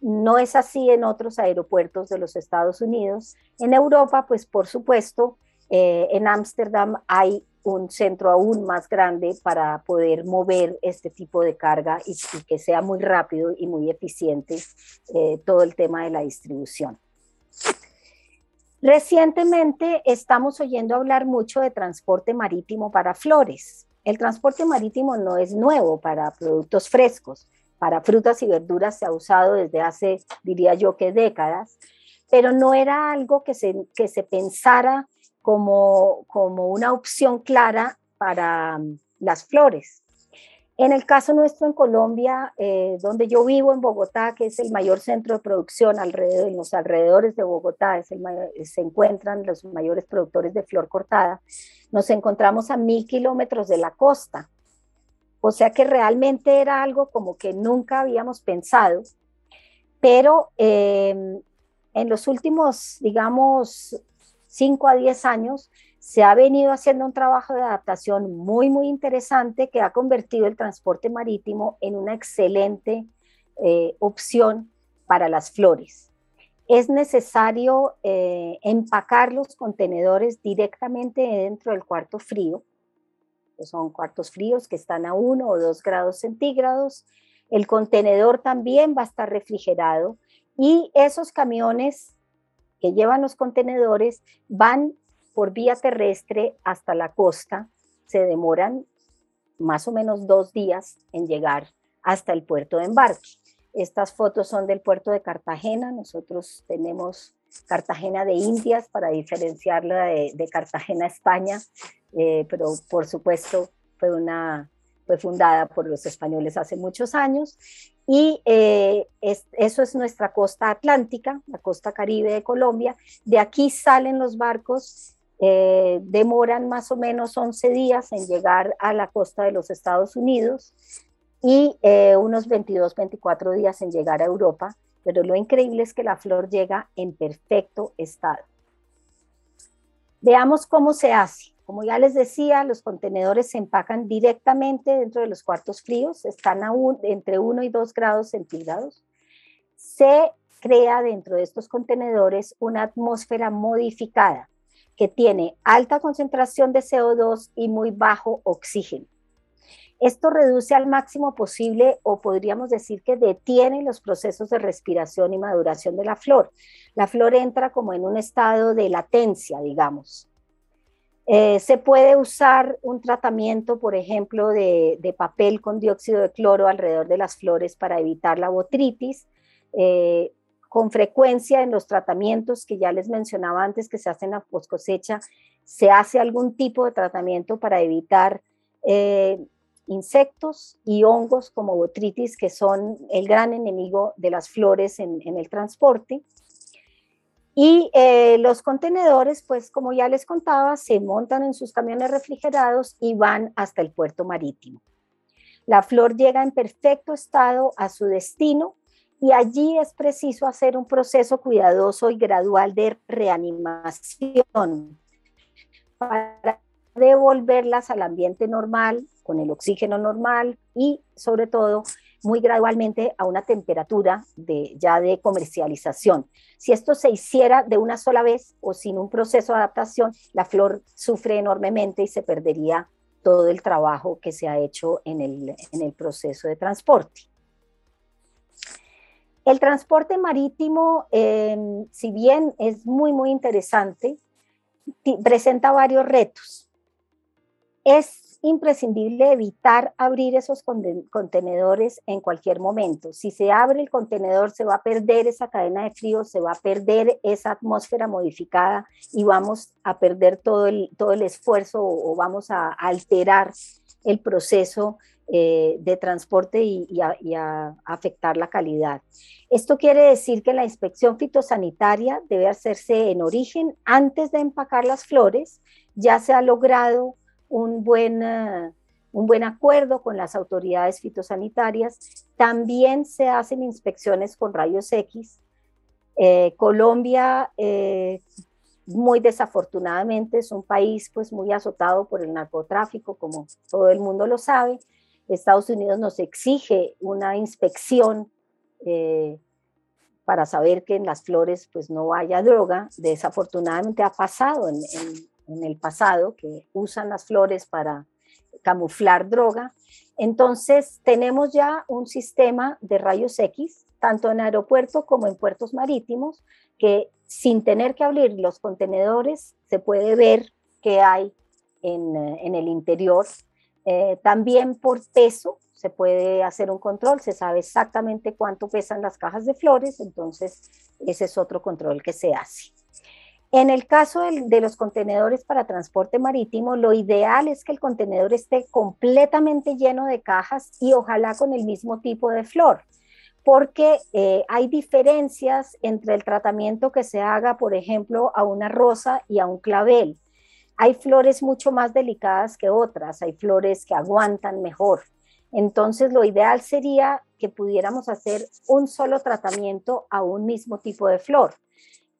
No es así en otros aeropuertos de los Estados Unidos. En Europa, pues por supuesto, eh, en Ámsterdam hay un centro aún más grande para poder mover este tipo de carga y, que sea muy rápido y muy eficiente eh, todo el tema de la distribución. Recientemente estamos oyendo hablar mucho de transporte marítimo para flores. El transporte marítimo no es nuevo para productos frescos. Para frutas y verduras se ha usado desde hace, diría yo, que décadas, pero no era algo que se, que se pensara como, como una opción clara para mm, las flores. En el caso nuestro en Colombia, eh, donde yo vivo en Bogotá, que es el mayor centro de producción alrededor, en los alrededores de Bogotá, es el se encuentran los mayores productores de flor cortada, nos encontramos a mil kilómetros de la costa. O sea que realmente era algo como que nunca habíamos pensado, pero em, en los últimos, digamos, 5 a 10 años, se ha venido haciendo un trabajo de adaptación muy, muy interesante que ha convertido el transporte marítimo en una excelente eh, opción para las flores. Es necesario eh, empacar los contenedores directamente dentro del cuarto frío, son cuartos fríos que están a 1 o 2 grados centígrados. El contenedor también va a estar refrigerado y esos camiones que llevan los contenedores van por vía terrestre hasta la costa se demoran más o menos dos días en llegar hasta el puerto de embarque. Estas fotos son del puerto de Cartagena. Nosotros tenemos Cartagena de Indias para diferenciarla de, Cartagena, España, eh, pero por supuesto fue, una, fue fundada por los españoles hace muchos años. Y eh, eso es nuestra costa atlántica, la costa caribe de Colombia. De aquí salen los barcos eh, demoran más o menos 11 días en llegar a la costa de los Estados Unidos y eh, unos 22, 24 días en llegar a Europa, pero lo increíble es que la flor llega en perfecto estado. Veamos cómo se hace. Como ya les decía, los contenedores se empacan directamente dentro de los cuartos fríos, están a entre 1 y 2 grados centígrados. Se crea dentro de estos contenedores una atmósfera modificada que tiene alta concentración de CO2 y muy bajo oxígeno. Esto reduce al máximo posible o podríamos decir que detiene los procesos de respiración y maduración de la flor. La flor entra como en un estado de latencia, digamos. Eh, se puede usar un tratamiento, por ejemplo, de, papel con dióxido de cloro alrededor de las flores para evitar la botritis. Eh, con frecuencia en los tratamientos que ya les mencionaba antes que se hacen a post cosecha, se hace algún tipo de tratamiento para evitar eh, insectos y hongos como botritis, que son el gran enemigo de las flores en, el transporte. Y eh, los contenedores, pues como ya les contaba, se montan en sus camiones refrigerados y van hasta el puerto marítimo. La flor llega en perfecto estado a su destino y allí es preciso hacer un proceso cuidadoso y gradual de reanimación para devolverlas al ambiente normal, con el oxígeno normal y sobre todo muy gradualmente a una temperatura de, ya de comercialización. Si esto se hiciera de una sola vez o sin un proceso de adaptación, la flor sufre enormemente y se perdería todo el trabajo que se ha hecho en el, en el proceso de transporte. El transporte marítimo, em, si bien es muy, muy interesante, presenta varios retos. Es imprescindible evitar abrir esos contenedores en cualquier momento. Si se abre el contenedor, se va a perder esa cadena de frío, se va a perder esa atmósfera modificada y vamos a perder todo el, todo el esfuerzo o vamos a alterar el proceso eh, de transporte y, a, afectar la calidad. Esto quiere decir que la inspección fitosanitaria debe hacerse en origen antes de empacar las flores. Ya se ha logrado un buen, eh, un buen acuerdo con las autoridades fitosanitarias. También se hacen inspecciones con rayos X. Eh, Colombia muy desafortunadamente es un país pues muy azotado por el narcotráfico, como todo el mundo lo sabe, Estados Unidos nos exige una inspección eh, para saber que en las flores pues no haya droga. Desafortunadamente ha pasado en, el pasado que usan las flores para camuflar droga. Entonces tenemos ya un sistema de rayos X, tanto en aeropuerto como en puertos marítimos, que sin tener que abrir los contenedores se puede ver qué hay en, en el interior eh, también por peso se puede hacer un control, se sabe exactamente cuánto pesan las cajas de flores, entonces ese es otro control que se hace. En el caso de, los contenedores para transporte marítimo, lo ideal es que el contenedor esté completamente lleno de cajas y ojalá con el mismo tipo de flor, porque eh, hay diferencias entre el tratamiento que se haga, por ejemplo, a una rosa y a un clavel. Hay flores mucho más delicadas que otras, hay flores que aguantan mejor. Entonces, lo ideal sería que pudiéramos hacer un solo tratamiento a un mismo tipo de flor.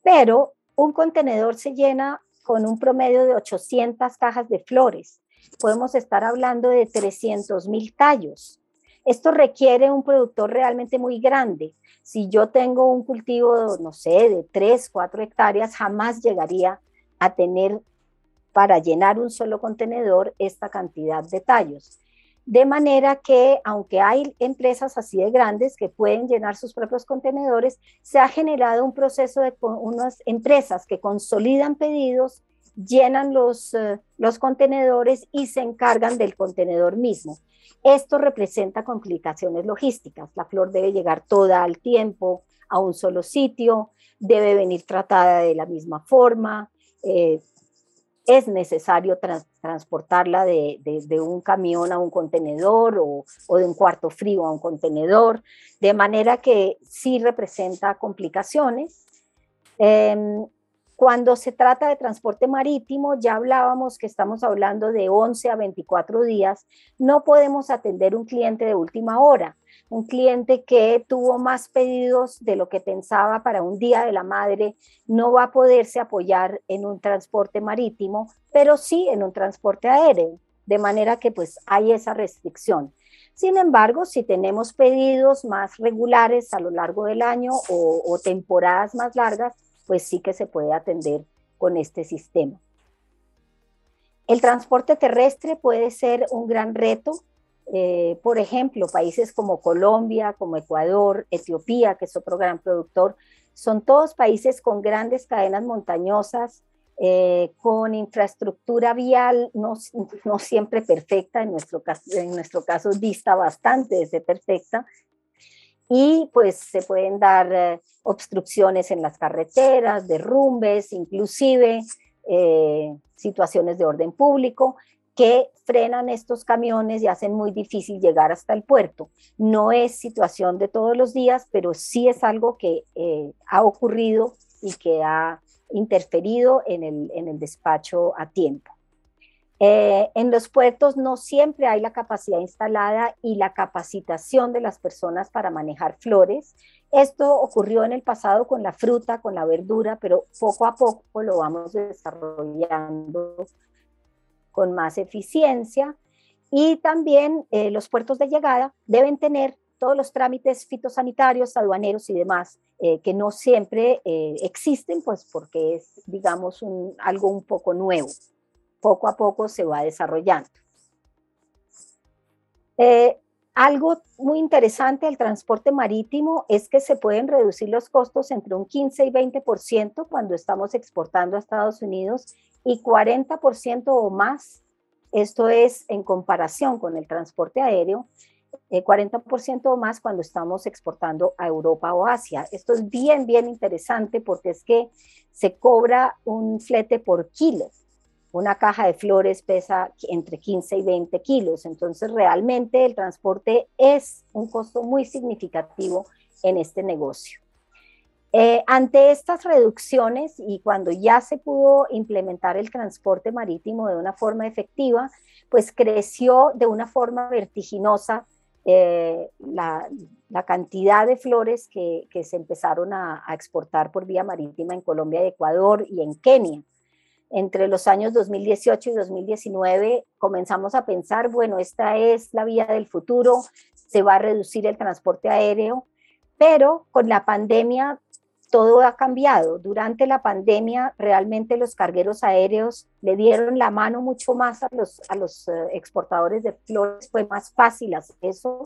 Pero un contenedor se llena con un promedio de 800 cajas de flores. Podemos estar hablando de 300 mil tallos. Esto requiere un productor realmente muy grande. Si yo tengo un cultivo, no sé, de 3, 4 hectáreas, jamás llegaría a tener para llenar un solo contenedor esta cantidad de tallos. De manera que, aunque hay empresas así de grandes que pueden llenar sus propios contenedores, se ha generado un proceso de unas empresas que consolidan pedidos, llenan los, eh, los contenedores y se encargan del contenedor mismo. Esto representa complicaciones logísticas. La flor debe llegar toda al tiempo a un solo sitio, debe venir tratada de la misma forma, eh, es necesario transportarla de, un camión a un contenedor o, de un cuarto frío a un contenedor, de manera que sí representa complicaciones. Em, cuando se trata de transporte marítimo, ya hablábamos que estamos hablando de 11 a 24 días, no podemos atender un cliente de última hora un cliente que tuvo más pedidos de lo que pensaba para un día de la madre, no va a poderse apoyar en un transporte marítimo, pero sí en un transporte aéreo, de manera que pues hay esa restricción. Sin embargo, si tenemos pedidos más regulares a lo largo del año o, o temporadas más largas, pues sí que se puede atender con este sistema. El transporte terrestre puede ser un gran reto Eh, por ejemplo, países como Colombia, como Ecuador, Etiopía, que es otro gran productor, son todos países con grandes cadenas montañosas, eh, con infraestructura vial no, no, siempre perfecta, en nuestro, caso, en nuestro caso dista bastante de ser perfecta, y pues se pueden dar eh, obstrucciones en las carreteras, derrumbes, inclusive eh, situaciones de orden público que frenan estos camiones y hacen muy difícil llegar hasta el puerto. No es situación de todos los días, pero sí es algo que ha ocurrido y que ha interferido en el, en el despacho a tiempo. Eh, en los puertos no siempre hay la capacidad instalada y la capacitación de las personas para manejar flores. Esto ocurrió en el pasado con la fruta, con la verdura, pero poco a poco lo vamos desarrollando con más eficiencia. Y también eh, los puertos de llegada deben tener todos los trámites fitosanitarios, aduaneros y demás, eh, que no siempre existen, pues porque es, digamos, algo un poco nuevo. Poco a poco se va desarrollando. Eh, algo muy interesante del transporte marítimo es que se pueden reducir los costos entre un 15 y 20% cuando estamos exportando a Estados Unidos y 40% o más. Esto es en comparación con el transporte aéreo 40% eh, más cuando estamos exportando a Europa o Asia. Esto es bien, bien interesante porque es que se cobra un flete por kilo. Una caja de flores pesa entre 15 y 20 kilos, entonces realmente el transporte es un costo muy significativo en este negocio. Eh, ante estas reducciones y cuando ya se pudo implementar el transporte marítimo de una forma efectiva, pues creció de una forma vertiginosa eh, la, cantidad de flores que, se empezaron a, exportar por vía marítima en Colombia y Ecuador y en Kenia. Entre los años 2018 y 2019 comenzamos a pensar, bueno, esta es la vía del futuro, se va a reducir el transporte aéreo, pero con la pandemia todo ha cambiado. Durante la pandemia, realmente los cargueros aéreos le dieron la mano mucho más a los, a los eh, exportadores de flores, fue más fácil hacer eso.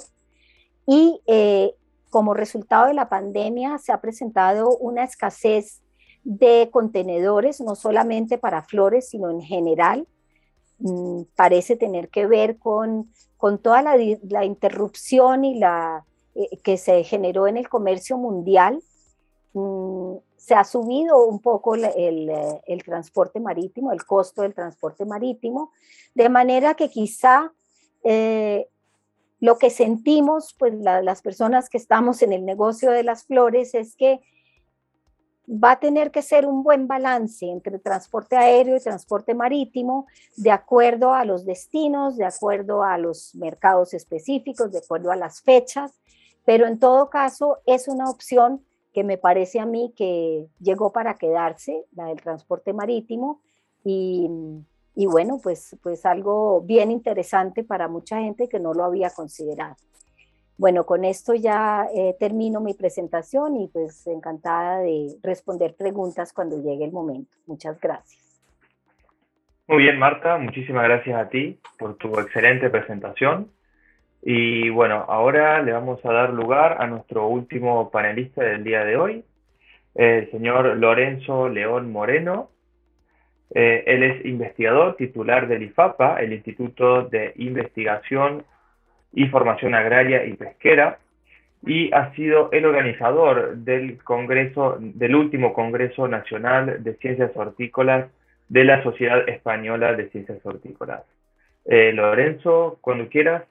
Y eh, como resultado de la pandemia se ha presentado una escasez de contenedores, no solamente para flores, sino en general. Mm, parece tener que ver con, con toda la, la interrupción y la, eh, que se generó en el comercio mundial Mm, se ha subido un poco eh, el, transporte marítimo, el costo del transporte marítimo, de manera que quizá eh, lo que sentimos, pues las personas que estamos en el negocio de las flores, es que va a tener que ser un buen balance entre transporte aéreo y transporte marítimo, de acuerdo a los destinos, de acuerdo a los mercados específicos, de acuerdo a las fechas, pero en todo caso es una opción que me parece a mí que llegó para quedarse, la del transporte marítimo, y, bueno, pues, pues algo bien interesante para mucha gente que no lo había considerado. Bueno, con esto ya eh, termino mi presentación y pues encantada de responder preguntas cuando llegue el momento. Muchas gracias. Muy bien, Marta, muchísimas gracias a ti por tu excelente presentación. Y bueno, ahora le vamos a dar lugar a nuestro último panelista del día de hoy, el señor Lorenzo León Moreno. Eh, él es investigador titular del IFAPA, el Instituto de Investigación y Formación Agraria y Pesquera, y ha sido el organizador del congreso, del último Congreso Nacional de Ciencias Hortícolas de la Sociedad Española de Ciencias Hortícolas. Eh, Lorenzo, cuando quieras,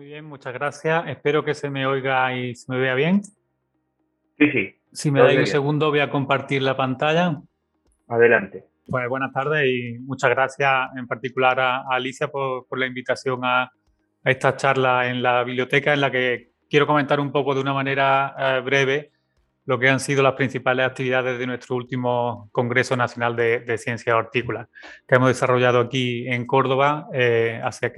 muy bien, muchas gracias. Espero que se me oiga y se me vea bien. Sí, sí. Si me dais un segundo, voy a compartir la pantalla. Adelante. Pues buenas tardes y muchas gracias en particular a, Alicia por, la invitación a, a, esta charla en la biblioteca en la que quiero comentar un poco de una manera eh, breve lo que han sido las principales actividades de nuestro último Congreso Nacional de, Ciencias Hortícolas, que hemos desarrollado aquí en Córdoba eh, hace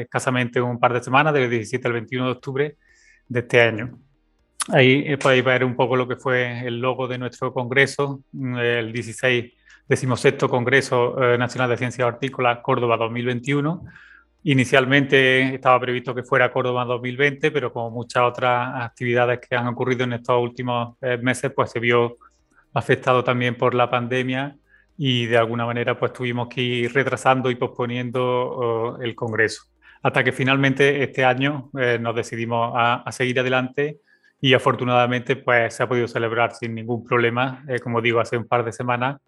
escasamente un par de semanas, del 17 al 21 de octubre de este año. Ahí eh, podéis ver un poco lo que fue el logo de nuestro Congreso, mm, el 16 16 Congreso eh, Nacional de Ciencias Hortícolas Córdoba 2021, Inicialmente estaba previsto que fuera Córdoba 2020, pero como muchas otras actividades que han ocurrido en estos últimos eh, meses, pues se vio afectado también por la pandemia y de alguna manera pues tuvimos que ir retrasando y posponiendo el Congreso. Hasta que finalmente este año eh, nos decidimos a, seguir adelante y afortunadamente pues se ha podido celebrar sin ningún problema, eh, como digo, hace un par de semanas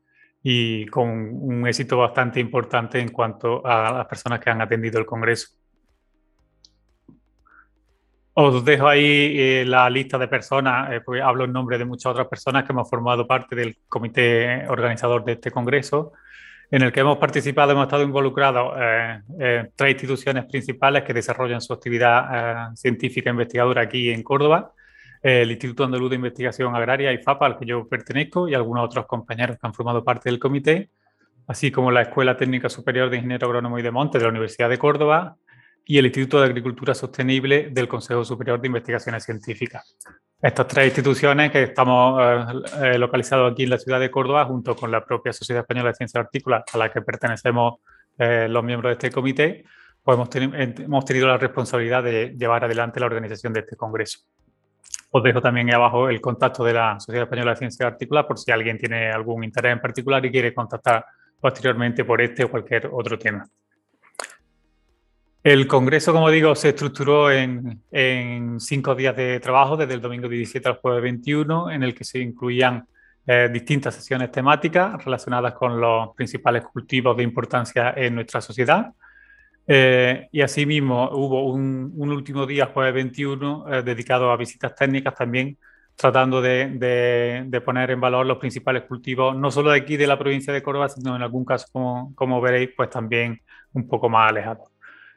y con un éxito bastante importante en cuanto a las personas que han atendido el Congreso. Os dejo ahí eh, la lista de personas, eh, hablo en nombre de muchas otras personas que hemos formado parte del comité organizador de este congreso, en el que hemos participado, hemos estado involucrados eh, tres instituciones principales que desarrollan su actividad científica investigadora aquí en Córdoba, el Instituto Andaluz de Investigación Agraria, IFAPA, al que yo pertenezco, y algunos otros compañeros que han formado parte del comité, así como la Escuela Técnica Superior de Ingeniero Agrónomo y de Monte de la Universidad de Córdoba, y el Instituto de Agricultura Sostenible del Consejo Superior de Investigaciones Científicas. Estas tres instituciones que estamos eh, eh, localizados aquí en la ciudad de Córdoba, junto con la propia Sociedad Española de Ciencias Artículas, a la que pertenecemos eh, los miembros de este comité, pues hemos, hemos, tenido la responsabilidad de llevar adelante la organización de este congreso. Os dejo también ahí abajo el contacto de la Sociedad Española de Ciencias Artículas por si alguien tiene algún interés en particular y quiere contactar posteriormente por este o cualquier otro tema. El Congreso, como digo, se estructuró en, cinco días de trabajo, desde el domingo 17 al jueves 21, en el que se incluían eh, distintas sesiones temáticas relacionadas con los principales cultivos de importancia en nuestra sociedad. Eh, y asimismo hubo un, último día, jueves 21, eh, dedicado a visitas técnicas también, tratando de, poner en valor los principales cultivos, no solo de aquí de la provincia de Córdoba, sino en algún caso, como, como veréis, pues también un poco más alejados.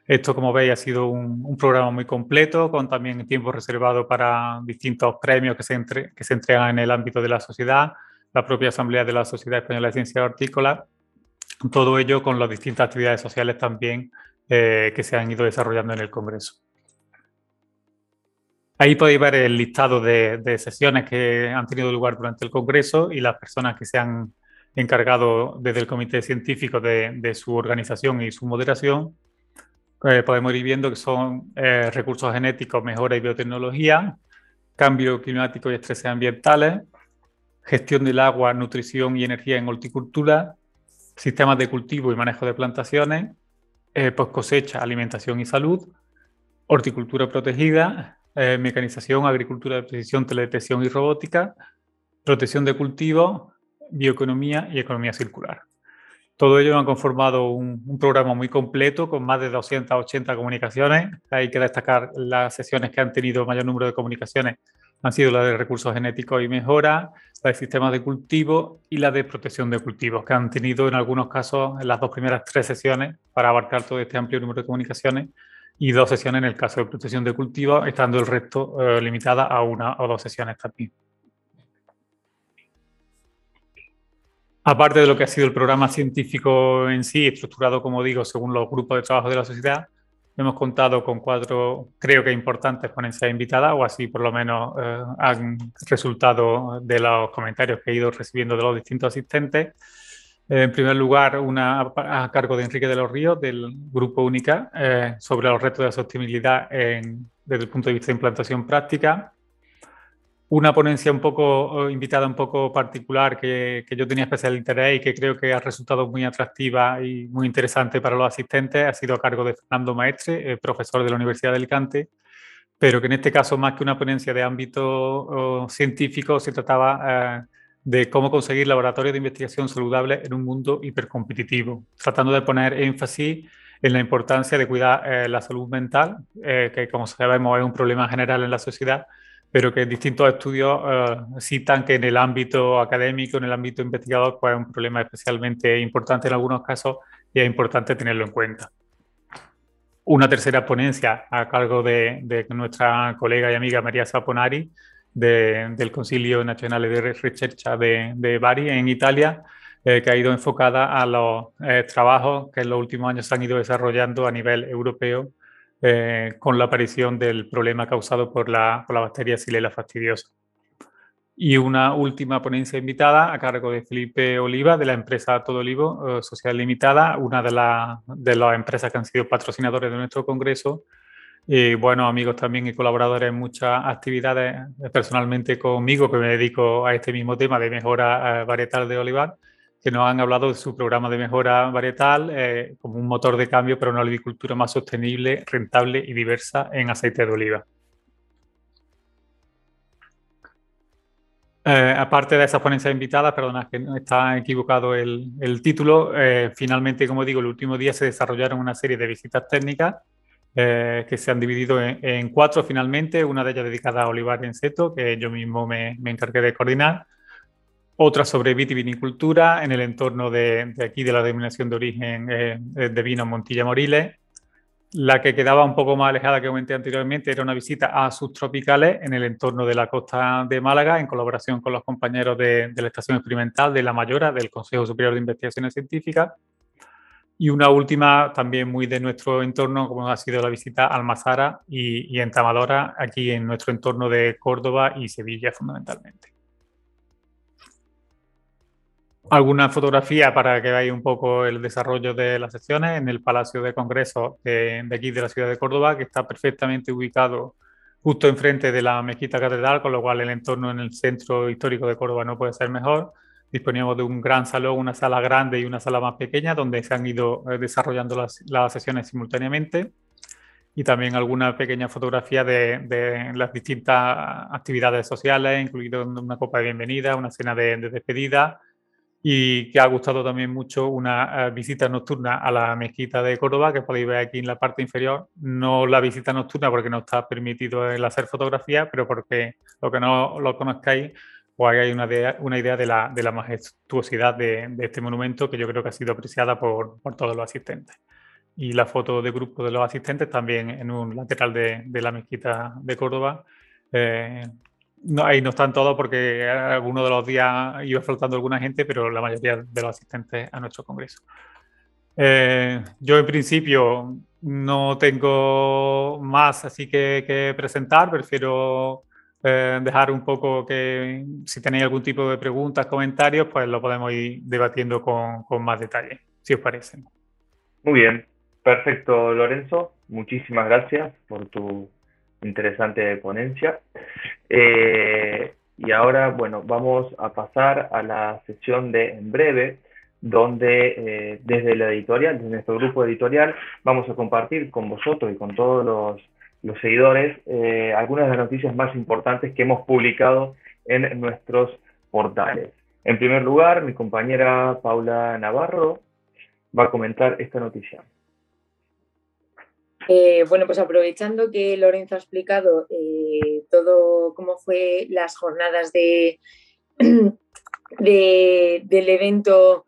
Esto, como veis, ha sido un, programa muy completo, con también tiempo reservado para distintos premios que se, que se entregan en el ámbito de la sociedad, la propia Asamblea de la Sociedad Española de Ciencias Hortícolas, todo ello con las distintas actividades sociales también eh, que se han ido desarrollando en el Congreso. Ahí podéis ver el listado de, sesiones que han tenido lugar durante el Congreso y las personas que se han encargado desde el Comité Científico de, de su organización y su moderación eh, podemos ir viendo que son eh, recursos genéticos, mejora y biotecnología, cambio climático y estreses ambientales, gestión del agua, nutrición y energía en horticultura, sistemas de cultivo y manejo de plantaciones, eh, post cosecha, alimentación y salud, horticultura protegida, eh, mecanización, agricultura de precisión, teledetección y robótica, protección de cultivos, bioeconomía y economía circular. Todo ello han conformado un, programa muy completo con más de 280 comunicaciones. Hay que destacar las sesiones que han tenido mayor número de comunicaciones han sido las de recursos genéticos y mejora, la de sistemas de cultivo y la de protección de cultivos, que han tenido en algunos casos las dos primeras tres sesiones para abarcar todo este amplio número de comunicaciones y dos sesiones en el caso de protección de cultivos, estando el resto eh, limitada a una o dos sesiones también. Aparte de lo que ha sido el programa científico en sí, estructurado, como digo, según los grupos de trabajo de la sociedad, hemos contado con cuatro, creo que importantes ponencias invitadas, o así por lo menos eh, han resultado de los comentarios que he ido recibiendo de los distintos asistentes. en primer lugar, una a cargo de Enrique de los Ríos, del Grupo Única, eh, sobre los retos de sostenibilidad desde el punto de vista de implantación práctica una ponencia un poco invitada un poco particular que, que, yo tenía especial interés y que creo que ha resultado muy atractiva y muy interesante para los asistentes ha sido a cargo de Fernando Maestre, eh, profesor de la Universidad de Alicante, pero que en este caso más que una ponencia de ámbito científico se trataba eh, de cómo conseguir laboratorios de investigación saludables en un mundo hipercompetitivo, tratando de poner énfasis en la importancia de cuidar eh, la salud mental, que como sabemos es un problema general en la sociedad, pero que distintos estudios eh, citan que en el ámbito académico, en el ámbito investigador, pues es un problema especialmente importante en algunos casos y es importante tenerlo en cuenta. Una tercera ponencia a cargo de, nuestra colega y amiga María Saponari del Concilio Nacional de Ricerca de, de Bari en Italia, eh, que ha ido enfocada a los eh, trabajos que en los últimos años se han ido desarrollando a nivel europeo eh, con la aparición del problema causado por la, por la bacteria Xylella fastidiosa. y una última ponencia invitada a cargo de Felipe Oliva de la empresa Todo Olivo eh, Social Limitada, una de, de las empresas que han sido patrocinadores de nuestro congreso. Y bueno, amigos también y colaboradores en muchas actividades eh, personalmente conmigo, que me dedico a este mismo tema de mejora eh, varietal de olivar, que nos han hablado de su programa de mejora varietal como un motor de cambio para una olivicultura más sostenible, rentable y diversa en aceite de oliva. Eh, aparte de esas ponencias invitadas, perdona, que está equivocado el, el título, eh, finalmente, como digo, el último día se desarrollaron una serie de visitas técnicas eh, que se han dividido en, cuatro finalmente, una de ellas dedicada a olivar en seto, que yo mismo me, me encargué de coordinar, otra sobre vitivinicultura en el entorno de, aquí de la denominación de origen de vino Montilla Moriles, la que quedaba un poco más alejada que comenté anteriormente era una visita a subtropicales en el entorno de la costa de Málaga, en colaboración con los compañeros de, la Estación Experimental de La Mayora, del Consejo Superior de Investigaciones Científicas. Y una última, también muy de nuestro entorno, como ha sido la visita a Almazara y Entamadora, aquí en nuestro entorno de Córdoba y Sevilla fundamentalmente alguna fotografía para que veáis un poco el desarrollo de las sesiones en el Palacio de Congreso de, aquí de la ciudad de Córdoba, que está perfectamente ubicado justo enfrente de la mezquita catedral, con lo cual el entorno en el centro histórico de Córdoba no puede ser mejor. Disponíamos de un gran salón, una sala grande y una sala más pequeña, donde se han ido eh, desarrollando las, las sesiones simultáneamente y también alguna pequeña fotografía de, de, las distintas actividades sociales, incluido una copa de bienvenida, una cena de, de despedida, y que ha gustado también mucho una eh, visita nocturna a la mezquita de Córdoba, que podéis ver aquí en la parte inferior. No la visita nocturna porque no está permitido el hacer fotografía, pero porque lo que no lo conozcáis, pues hay una idea, una idea de, la, de la majestuosidad de, de, este monumento que yo creo que ha sido apreciada por, por, todos los asistentes. Y la foto de grupo de los asistentes también en un lateral de, de la mezquita de Córdoba, eh, no, ahí no están todos porque algunos de los días iba faltando alguna gente, pero la mayoría de los asistentes a nuestro congreso. Eh, yo en principio no tengo más así que, presentar, prefiero eh, dejar un poco que si tenéis algún tipo de preguntas, comentarios, pues lo podemos ir debatiendo con, con más detalle, si os parece. Muy bien, perfecto Lorenzo, muchísimas gracias por tu interesante ponencia. Eh, y ahora, bueno, vamos a pasar a la sesión de En Breve, donde eh, desde la editorial, desde nuestro grupo editorial, vamos a compartir con vosotros y con todos los, los seguidores eh, algunas de las noticias más importantes que hemos publicado en nuestros portales. En primer lugar, mi compañera Paula Navarro va a comentar esta noticia. Eh, bueno, pues aprovechando que Lorenzo ha explicado eh, todo cómo fue las jornadas de, de, del evento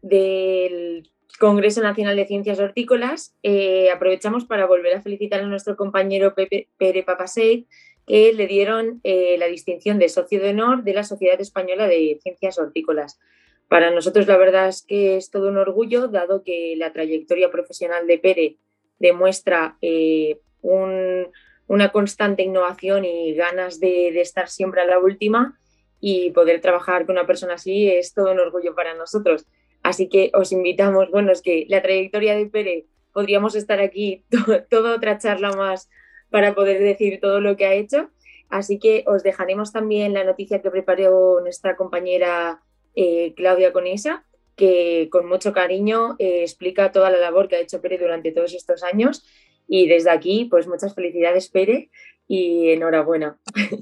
del Congreso Nacional de Ciencias Hortícolas, eh, aprovechamos para volver a felicitar a nuestro compañero Pere Papaseit, que le dieron la distinción de socio de honor de la Sociedad Española de Ciencias Hortícolas. Para nosotros la verdad es que es todo un orgullo, dado que la trayectoria profesional de Pere demuestra eh, un, una constante innovación y ganas de, de, estar siempre a la última y poder trabajar con una persona así es todo un orgullo para nosotros. Así que os invitamos, bueno, es que la trayectoria de Pere, podríamos estar aquí to, toda otra charla más para poder decir todo lo que ha hecho. Así que os dejaremos también la noticia que preparó nuestra compañera eh, Claudia Conesa que con mucho cariño eh, explica toda la labor que ha hecho Pere durante todos estos años. Y desde aquí, pues muchas felicidades, Pere, y enhorabuena.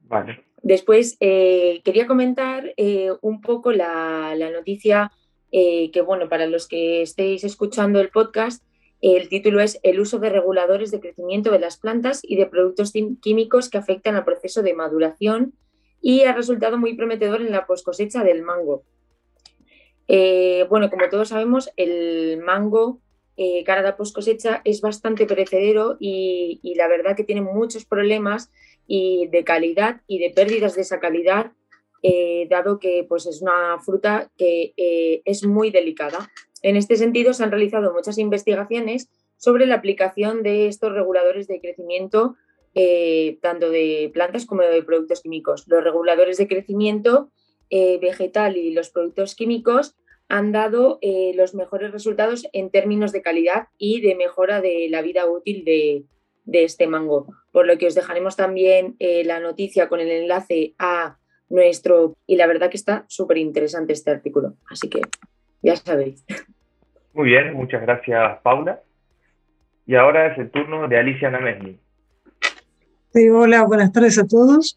Vale. Después, eh, quería comentar eh, un poco la, la noticia que, bueno, para los que estéis escuchando el podcast, el título es El uso de reguladores de crecimiento de las plantas y de productos químicos que afectan al proceso de maduración y ha resultado muy prometedor en la cosecha del mango. Eh, bueno, como todos sabemos, el mango eh, cara a la cosecha es bastante perecedero y, la verdad que tiene muchos problemas y de calidad y de pérdidas de esa calidad, eh, dado que pues, es una fruta que es muy delicada. En este sentido, se han realizado muchas investigaciones sobre la aplicación de estos reguladores de crecimiento eh, tanto de plantas como de productos químicos. Los reguladores de crecimiento eh, vegetal y los productos químicos han dado eh, los mejores resultados en términos de calidad y de mejora de la vida útil de, este mango. Por lo que os dejaremos también la noticia con el enlace a nuestro... Y la verdad que está súper interesante este artículo. Así que ya sabéis. Muy bien, muchas gracias Paula. Y ahora es el turno de Alicia Namesni. Sí, hola, buenas tardes a todos.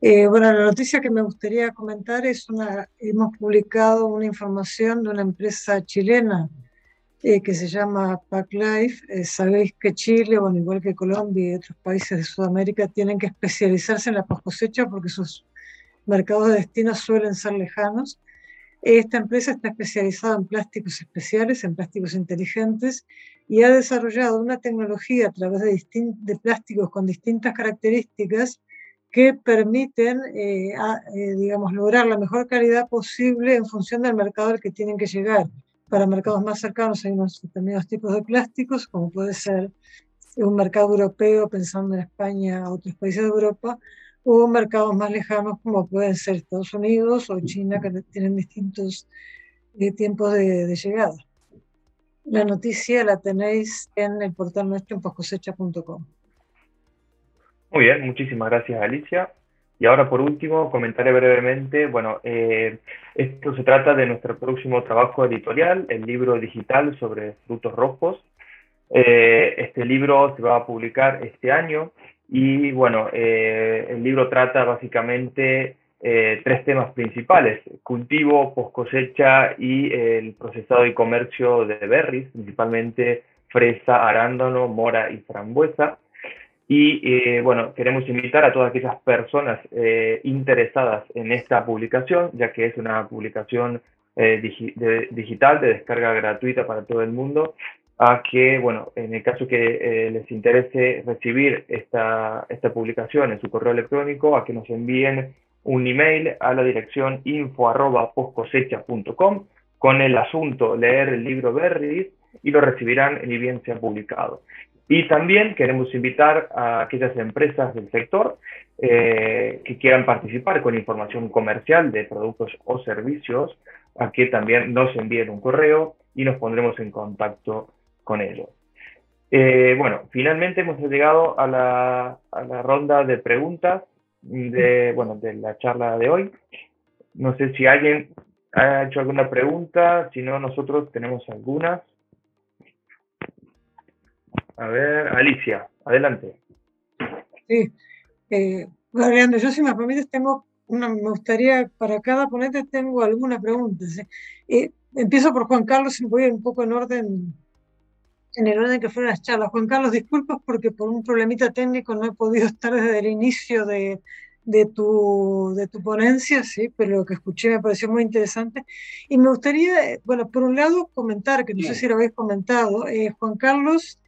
Eh, bueno, la noticia que me gustaría comentar es una, hemos publicado una información de una empresa chilena eh, que se llama PackLife. Eh, sabéis que Chile, bueno, igual que Colombia y otros países de Sudamérica, tienen que especializarse en la post cosecha porque sus mercados de destino suelen ser lejanos. Esta empresa está especializada en plásticos especiales, en plásticos inteligentes, y ha desarrollado una tecnología a través de, de plásticos con distintas características que permiten, eh, eh, digamos, lograr la mejor calidad posible en función del mercado al que tienen que llegar. Para mercados más cercanos hay unos determinados tipos de plásticos, como puede ser un mercado europeo, pensando en España, otros países de Europa, o mercados más lejanos, como pueden ser Estados Unidos o China, que tienen distintos eh, tiempos de, de, llegada. La noticia la tenéis en el portal nuestro en poscosecha.com. Muy bien, muchísimas gracias Alicia. Y ahora por último comentaré brevemente, bueno, eh, esto se trata de nuestro próximo trabajo editorial, el libro digital sobre frutos rojos. Eh, este libro se va a publicar este año y bueno, eh, el libro trata básicamente tres temas principales, cultivo, post cosecha y el procesado y comercio de berries, principalmente fresa, arándano, mora y frambuesa. Y eh, bueno, queremos invitar a todas aquellas personas eh, interesadas en esta publicación, ya que es una publicación eh, digital de descarga gratuita para todo el mundo, a que, bueno, en el caso que les interese recibir esta, esta publicación en su correo electrónico, a que nos envíen un email a la dirección info.poscosecha.com con el asunto leer el libro Berries y lo recibirán ni bien sea publicado. Y también queremos invitar a aquellas empresas del sector eh, que quieran participar con información comercial de productos o servicios a que también nos envíen un correo y nos pondremos en contacto con ellos. Eh, bueno, finalmente hemos llegado a la, a la, ronda de preguntas de, bueno, de la charla de hoy. No sé si alguien ha hecho alguna pregunta, si no, nosotros tenemos algunas. A ver, Alicia, adelante. Sí, eh, yo si me permites tengo una, me gustaría, para cada ponente tengo alguna pregunta. Eh, empiezo por Juan Carlos y voy un poco en orden, en el orden que fueron las charlas. Juan Carlos, disculpas porque por un problemita técnico no he podido estar desde el inicio de, de tu, de tu ponencia, sí, pero lo que escuché me pareció muy interesante. Y me gustaría, bueno, por un lado comentar, que no sé si lo habéis comentado, eh, Juan Carlos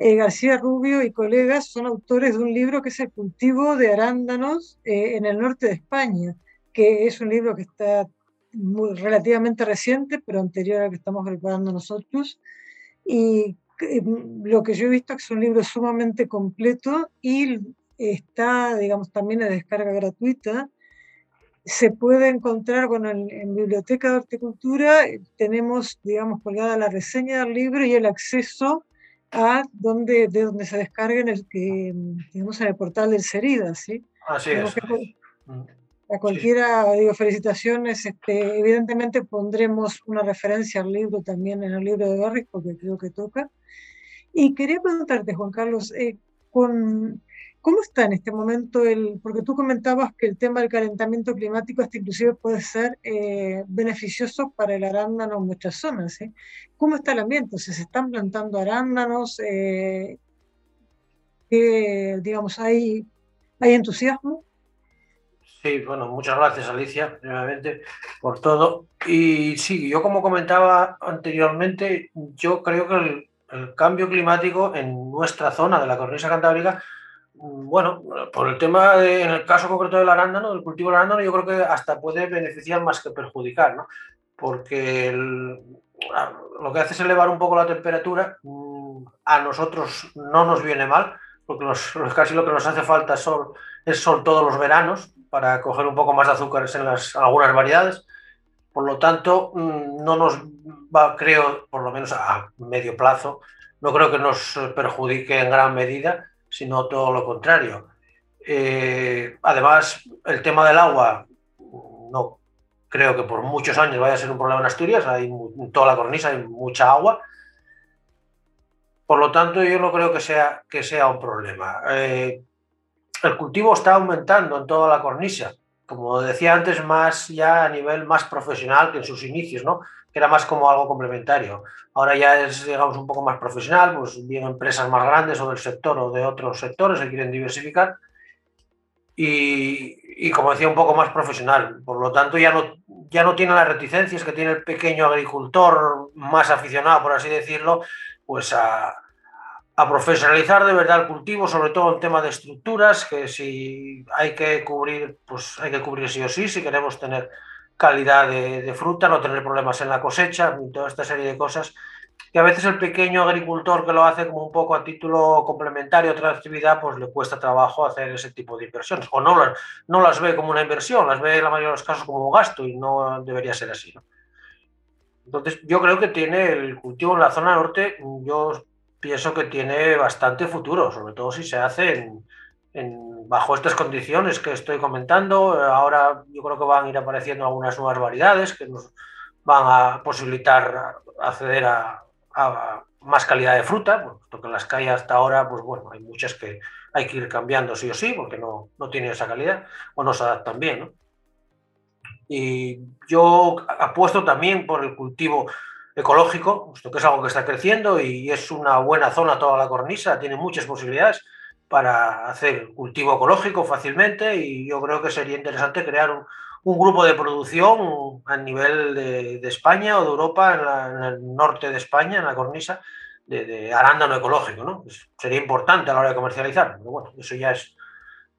eh, García Rubio y colegas son autores de un libro que es El cultivo de arándanos eh, en el norte de España, que es un libro que está muy, relativamente reciente, pero anterior al que estamos preparando nosotros. Y eh, lo que yo he visto es que es un libro sumamente completo y está, digamos, también en descarga gratuita. Se puede encontrar, bueno, en, en Biblioteca de Horticultura tenemos, digamos, colgada la reseña del libro y el acceso a donde, de donde se descarguen el que, digamos, en el portal del Cerida, ¿sí? Así es. Mm. A cualquiera, digo, felicitaciones. Este, evidentemente pondremos una referencia al libro también en el libro de Barris, porque creo que toca. Y quería preguntarte, Juan Carlos, eh, con, ¿Cómo está en este momento el, porque tú comentabas que el tema del calentamiento climático hasta inclusive puede ser eh, beneficioso para el arándano en muchas zonas? ¿eh? ¿Cómo está el ambiente? ¿Se están plantando arándanos? Eh, digamos, ¿hay, ¿hay entusiasmo? Sí, bueno, muchas gracias Alicia, nuevamente, por todo. Y sí, yo como comentaba anteriormente, yo creo que el, cambio climático en nuestra zona de la cornisa cantábrica bueno, por el tema, en el caso concreto del arándano, del cultivo del arándano, yo creo que hasta puede beneficiar más que perjudicar, ¿no? Porque lo que hace es elevar un poco la temperatura, mm, a nosotros no nos viene mal, porque casi lo que nos hace falta son, es sol todos los veranos para coger un poco más de azúcares en las, algunas variedades. Por lo tanto, mm, no nos va, creo, por lo menos a medio plazo, no creo que nos perjudique en gran medida, sino todo lo contrario. Eh, además, el tema del agua, no creo que por muchos años vaya a ser un problema en Asturias, hay en toda la cornisa hay mucha agua. Por lo tanto, yo no creo que sea, que sea un problema. Eh, el cultivo está aumentando en toda la cornisa, como decía antes, más ya a nivel más profesional que en sus inicios, ¿no? que era más como algo complementario. Ahora ya es, digamos, un poco más profesional, pues bien empresas más grandes o del sector o de otros sectores que quieren diversificar. Y, y, como decía, un poco más profesional. Por lo tanto, ya no, ya no tiene las reticencias que tiene el pequeño agricultor más aficionado, por así decirlo, pues a, a profesionalizar de verdad el cultivo, sobre todo en tema de estructuras, que si hay que cubrir, pues hay que cubrir sí o sí, si queremos tener calidad de, fruta, no tener problemas en la cosecha, y toda esta serie de cosas que a veces el pequeño agricultor que lo hace como un poco a título complementario a otra actividad, pues le cuesta trabajo hacer ese tipo de inversiones. O no, no las ve como una inversión, las ve en la mayoría de los casos como un gasto y no debería ser así. Entonces, yo creo que tiene el cultivo en la zona norte, yo pienso que tiene bastante futuro, sobre todo si se hace en, bajo estas condiciones que estoy comentando. Ahora yo creo que van a ir apareciendo algunas nuevas variedades que nos van a posibilitar acceder a, más calidad de fruta, porque en las que hay hasta ahora, pues bueno, hay muchas que hay que ir cambiando sí o sí, porque no, no tienen esa calidad o no se adaptan bien. ¿no? Y yo apuesto también por el cultivo ecológico, puesto que es algo que está creciendo y es una buena zona toda la cornisa, tiene muchas posibilidades para hacer cultivo ecológico fácilmente y yo creo que sería interesante crear un, grupo de producción a nivel de, España o de Europa, en, el norte de España, en la cornisa, de, arándano ecológico. ¿no? Sería importante a la hora de comercializar, pero bueno, eso ya es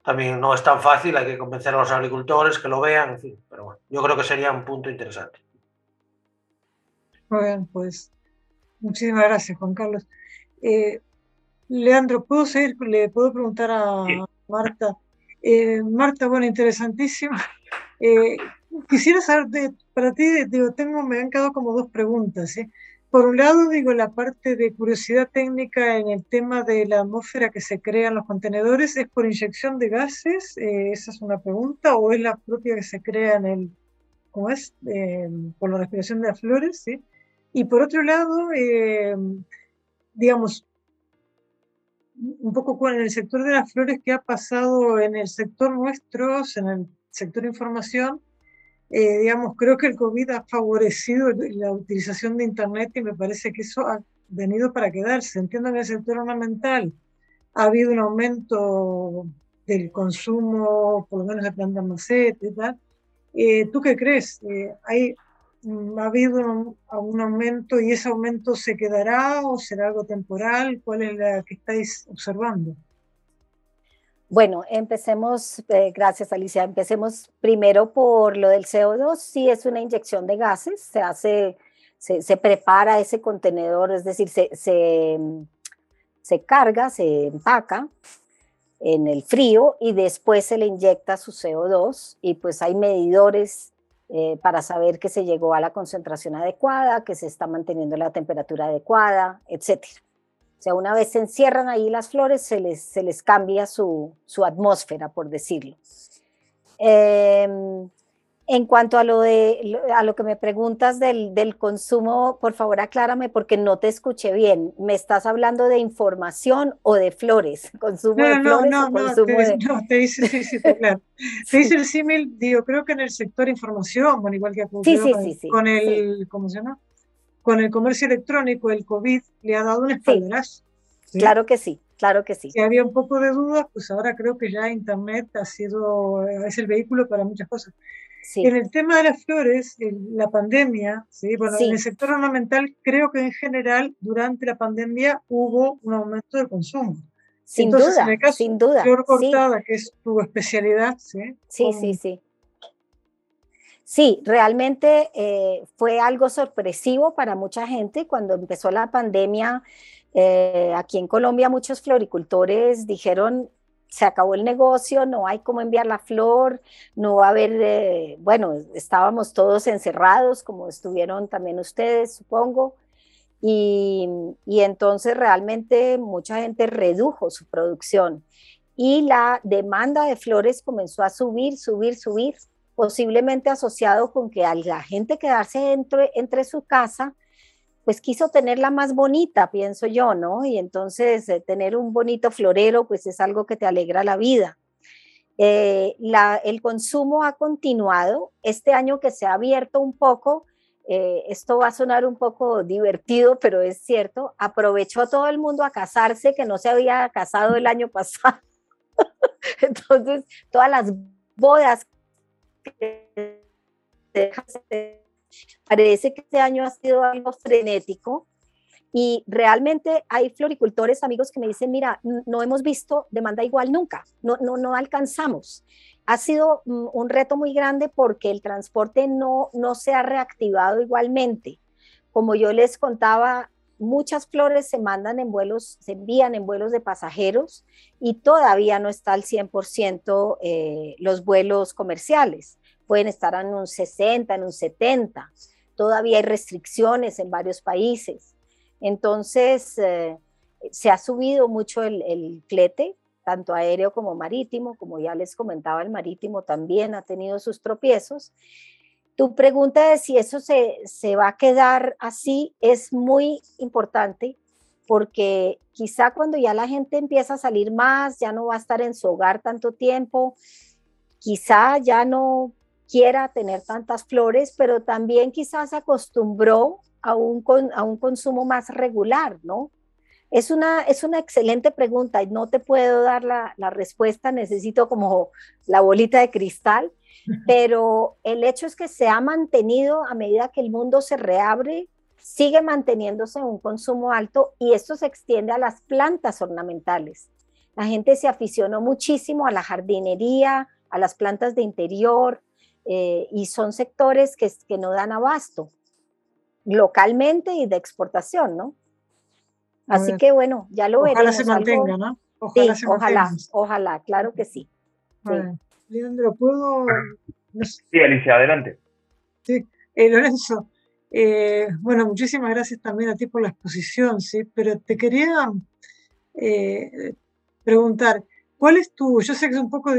también no es tan fácil, hay que convencer a los agricultores que lo vean, pero bueno, yo creo que sería un punto interesante. Muy bien, pues muchísimas gracias, Juan Carlos. Eh, Leandro, ¿puedo seguir? Le puedo preguntar a sí. Marta. Eh, Marta, bueno, interesantísimo. Eh, quisiera saber, de, para ti, digo, tengo, me han quedado como dos preguntas. ¿sí? Por un lado, digo, la parte de curiosidad técnica en el tema de la atmósfera que se crea en los contenedores, ¿es por inyección de gases? Eh, esa es una pregunta, ¿o es la propia que se crea en el, ¿cómo es? por la respiración de las flores, ¿sí? Y por otro lado, eh, digamos, un poco con el sector de las flores que ha pasado en el sector nuestro, en el sector información, eh, digamos, creo que el COVID ha favorecido la utilización de Internet y me parece que eso ha venido para quedarse. Entiendo en el sector ornamental ha habido un aumento del consumo, por lo menos de plantas macetas y tal. Eh, ¿Tú qué crees? Eh, ¿Hay ha habido un, un, aumento y ese aumento se quedará o será algo temporal? ¿Cuál es la que estáis observando? Bueno, empecemos, eh, gracias Alicia, empecemos primero por lo del CO2. Sí es una inyección de gases, se hace, se, se prepara ese contenedor, es decir, se, se, se carga, se empaca en el frío y después se le inyecta su CO2 y pues hay medidores eh, para saber que se llegó a la concentración adecuada, que se está manteniendo la temperatura adecuada, etc. O sea, una vez se encierran ahí las flores, se les, se les cambia su, su atmósfera, por decirlo. Eh, en cuanto a lo, de, a lo que me preguntas del, del, consumo, por favor aclárame porque no te escuché bien. ¿Me estás hablando de información o de flores? ¿Consumo no, de flores no, o no, consumo te, de...? no, te dice, sí, sí, claro. Te dice el símil, digo, creo que en el sector información, bueno, igual que sí, sí, sí, sí, con el, ¿cómo se llama? Con el comercio electrónico, el COVID le ha dado un espaldarazo. ¿sí? Claro que sí, claro que sí. Si había un poco de dudas, pues ahora creo que ya Internet ha sido, es el vehículo para muchas cosas. Sí. En el tema de las flores, la pandemia, ¿sí? Bueno, Sí. en el sector ornamental, creo que en general durante la pandemia hubo un aumento del consumo. Sin Entonces, duda, en el caso sin duda. Flor cortada, que es tu especialidad, ¿sí? Sí, Con- sí, sí. Sí, realmente eh, fue algo sorpresivo para mucha gente cuando empezó la pandemia. Eh, aquí en Colombia muchos floricultores dijeron, se acabó el negocio, no hay cómo enviar la flor, no va a haber, eh, bueno, estábamos todos encerrados, como estuvieron también ustedes, supongo, y, y entonces realmente mucha gente redujo su producción y la demanda de flores comenzó a subir, subir, subir, posiblemente asociado con que a la gente quedarse entre, entre su casa, pues quiso tenerla más bonita, pienso yo, ¿no? Y entonces eh, tener un bonito florero, pues es algo que te alegra la vida. Eh, la, el consumo ha continuado. Este año que se ha abierto un poco, eh, esto va a sonar un poco divertido, pero es cierto, aprovechó todo el mundo a casarse que no se había casado el año pasado. Entonces, todas las bodas que Parece que este año ha sido algo frenético y realmente hay floricultores, amigos, que me dicen, mira, no hemos visto demanda igual nunca, no, no, no alcanzamos. Ha sido mm, un reto muy grande porque el transporte no, no se ha reactivado igualmente. Como yo les contaba, muchas flores se mandan en vuelos, se envían en vuelos de pasajeros y todavía no está al 100% eh, los vuelos comerciales pueden estar en un 60, en un 70. Todavía hay restricciones en varios países. Entonces, eh, se ha subido mucho el, el, tanto aéreo como marítimo. Como ya les comentaba, el marítimo también ha tenido sus tropiezos. Tu pregunta de si eso se, se va a quedar así es muy importante porque quizá cuando ya la gente empieza a salir más, ya no va a estar en su hogar tanto tiempo, quizá ya no quiera tener tantas flores, pero también quizás se acostumbró a un, a un consumo más regular, ¿no? Es una, es una excelente pregunta y no te puedo dar la, la respuesta, necesito como la bolita de cristal, pero el hecho es que se ha mantenido a medida que el mundo se reabre, sigue manteniéndose un consumo alto y esto se extiende a las plantas ornamentales. La gente se aficionó muchísimo a la jardinería, a las plantas de interior, eh, y son sectores que, que no dan abasto localmente y de exportación, ¿no? Así que bueno, ya lo ojalá veremos. Se mantenga, ¿no? Ojalá, sí, ojalá, ojalá, claro que sí. sí. Leandro, ¿puedo...? Sí, Alicia, adelante. Sí, eh, Lorenzo, eh, bueno, muchísimas gracias también a ti por la exposición, sí, pero te quería eh, preguntar, ¿Cuál es tu, yo sé que es un poco,